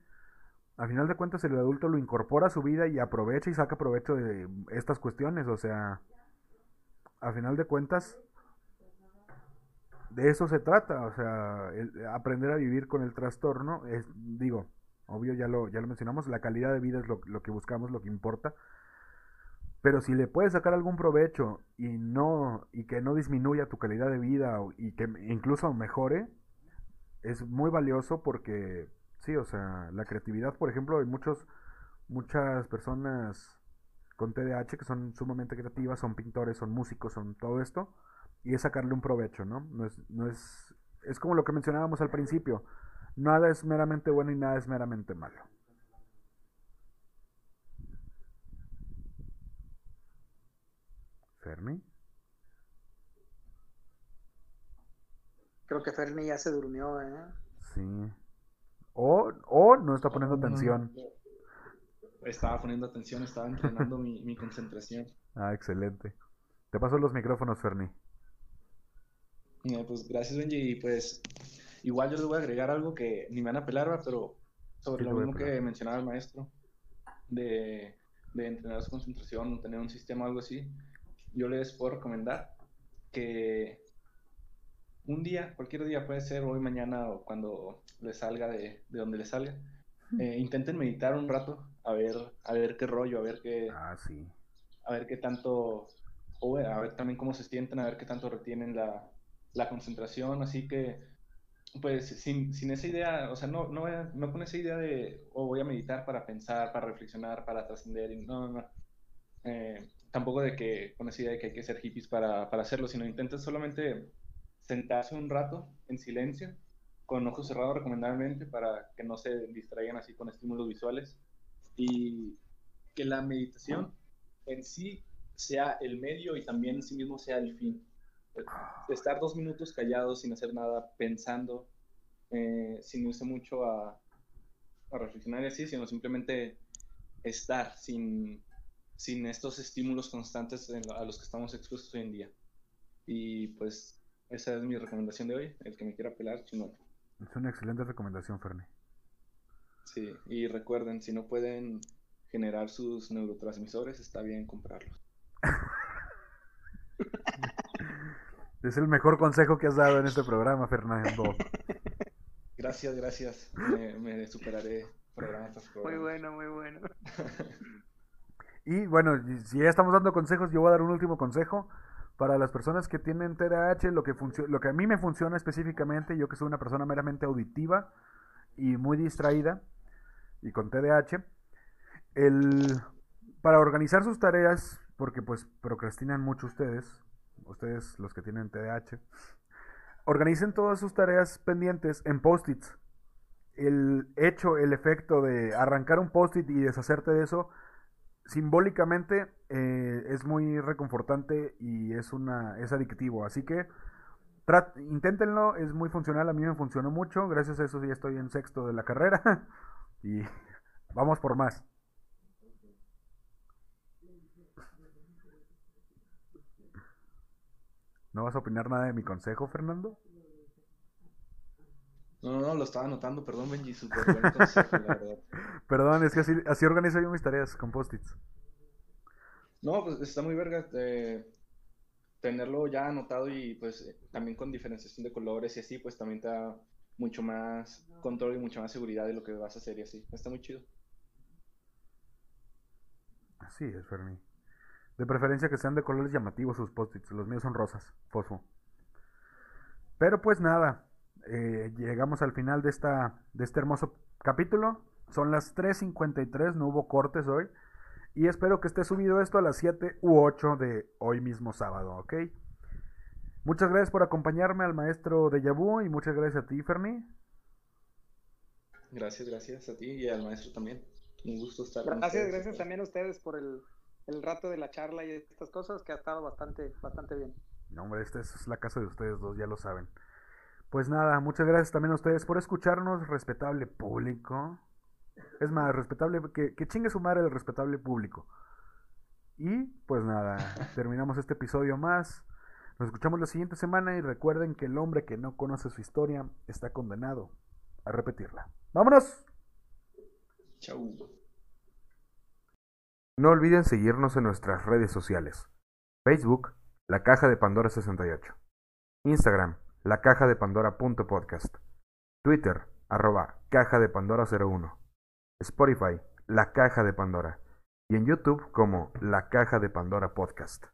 A final de cuentas, el adulto lo incorpora a su vida y aprovecha y saca provecho de estas cuestiones. O sea, a final de cuentas, de eso se trata, o sea, aprender a vivir con el trastorno, es, digo, obvio ya lo, ya lo mencionamos, la calidad de vida es lo, que buscamos, lo que importa, pero si le puedes sacar algún provecho y no, y que no disminuya tu calidad de vida y que incluso mejore, es muy valioso porque, sí, o sea, la creatividad, por ejemplo, hay muchos, muchas personas con TDAH que son sumamente creativas, son pintores, son músicos, son todo esto, y es sacarle un provecho, ¿no? No es, no es, es como lo que mencionábamos al principio, nada es meramente bueno y nada es meramente malo. Fermi. Creo que Fermi ya se durmió, ¿eh? Sí. O, o no está poniendo atención. Estaba poniendo atención, estaba entrenando mi, mi concentración. Ah, excelente. Te paso los micrófonos, Ferni pues gracias, Benji. Y pues igual yo les voy a agregar algo que ni me van a pelar, pero sobre lo mismo que mencionaba el maestro, de, de entrenar su concentración, tener un sistema o algo así. Yo les puedo recomendar que un día, cualquier día puede ser hoy, mañana o cuando les salga de, de donde les salga, eh, intenten meditar un rato a ver, a ver qué rollo, a ver qué, ah, sí. a ver qué tanto, o a ver también cómo se sienten, a ver qué tanto retienen la, la concentración, así que, pues, sin, sin esa idea, o sea, no, no, no con esa idea de, oh, voy a meditar para pensar, para reflexionar, para trascender, no, no, eh, tampoco de que con esa idea de que hay que ser hippies para, para hacerlo, sino intenten solamente sentarse un rato en silencio, con ojos cerrados recomendablemente, para que no se distraigan así con estímulos visuales y que la meditación en sí sea el medio y también en sí mismo sea el fin. Estar dos minutos callados sin hacer nada, pensando, eh, sin irse mucho a, a reflexionar así, sino simplemente estar sin, sin estos estímulos constantes a los que estamos expuestos hoy en día. Y pues esa es mi recomendación de hoy. El que me quiera pelar, chino. Es una excelente recomendación, Fernie. Sí, y recuerden, si no pueden generar sus neurotransmisores, está bien comprarlos. Es el mejor consejo que has dado en este programa, Fernando. <laughs> Gracias, gracias. Me, superaré programa Muy bueno, muy bueno. <laughs> y bueno, si ya estamos dando consejos, yo voy a dar un último consejo. Para las personas que tienen TDAH, lo que, lo que a mí me funciona específicamente, yo que soy una persona meramente auditiva y muy distraída, y con TDAH, el, para organizar sus tareas, porque pues procrastinan mucho ustedes, ustedes los que tienen TDAH, organicen todas sus tareas pendientes en post-its. El hecho, el efecto de arrancar un post-it y deshacerte de eso, simbólicamente eh, es muy reconfortante y es, una, es adictivo. Así que inténtenlo, es muy funcional, a mí me funcionó mucho, gracias a eso ya estoy en sexto de la carrera <laughs> y vamos por más. ¿No vas a opinar nada de mi consejo, Fernando? No, no, no, lo estaba anotando, perdón, Benji, súper buen consejo, la verdad. <laughs> Perdón, es que así, así organizo yo mis tareas con post-its. No, pues está muy verga eh, tenerlo ya anotado y pues también con diferenciación de colores y así, pues también te da mucho más control y mucha más seguridad de lo que vas a hacer y así. Está muy chido. Así es, Fermi. De preferencia que sean de colores llamativos sus post-its. Los míos son rosas, fosfo. Pero pues nada, eh, llegamos al final de, esta, de este hermoso capítulo. Son las 3.53, no hubo cortes hoy. Y espero que esté subido esto a las 7 u 8 de hoy mismo sábado, ¿ok? Muchas gracias por acompañarme al maestro de Yabu y muchas gracias a ti, Ferni. Gracias, gracias a ti y al maestro también. Un gusto estar gracias, con. Gracias también a ustedes por el, el rato de la charla y estas cosas que ha estado bastante, bastante bien. No, hombre, esta es la casa de ustedes dos, ya lo saben. Pues nada, muchas gracias también a ustedes por escucharnos, respetable público. Es más, respetable, que, que chingue su madre el respetable público. Y pues nada, <laughs> terminamos este episodio más. Nos escuchamos la siguiente semana y recuerden que el hombre que no conoce su historia está condenado a repetirla. ¡Vámonos! Chau. No olviden seguirnos en nuestras redes sociales. Facebook, La Caja de Pandora 68. Instagram, La Caja de Pandora.podcast. Twitter, arroba Caja de Pandora 01. Spotify, La Caja de Pandora. Y en YouTube como La Caja de Pandora Podcast.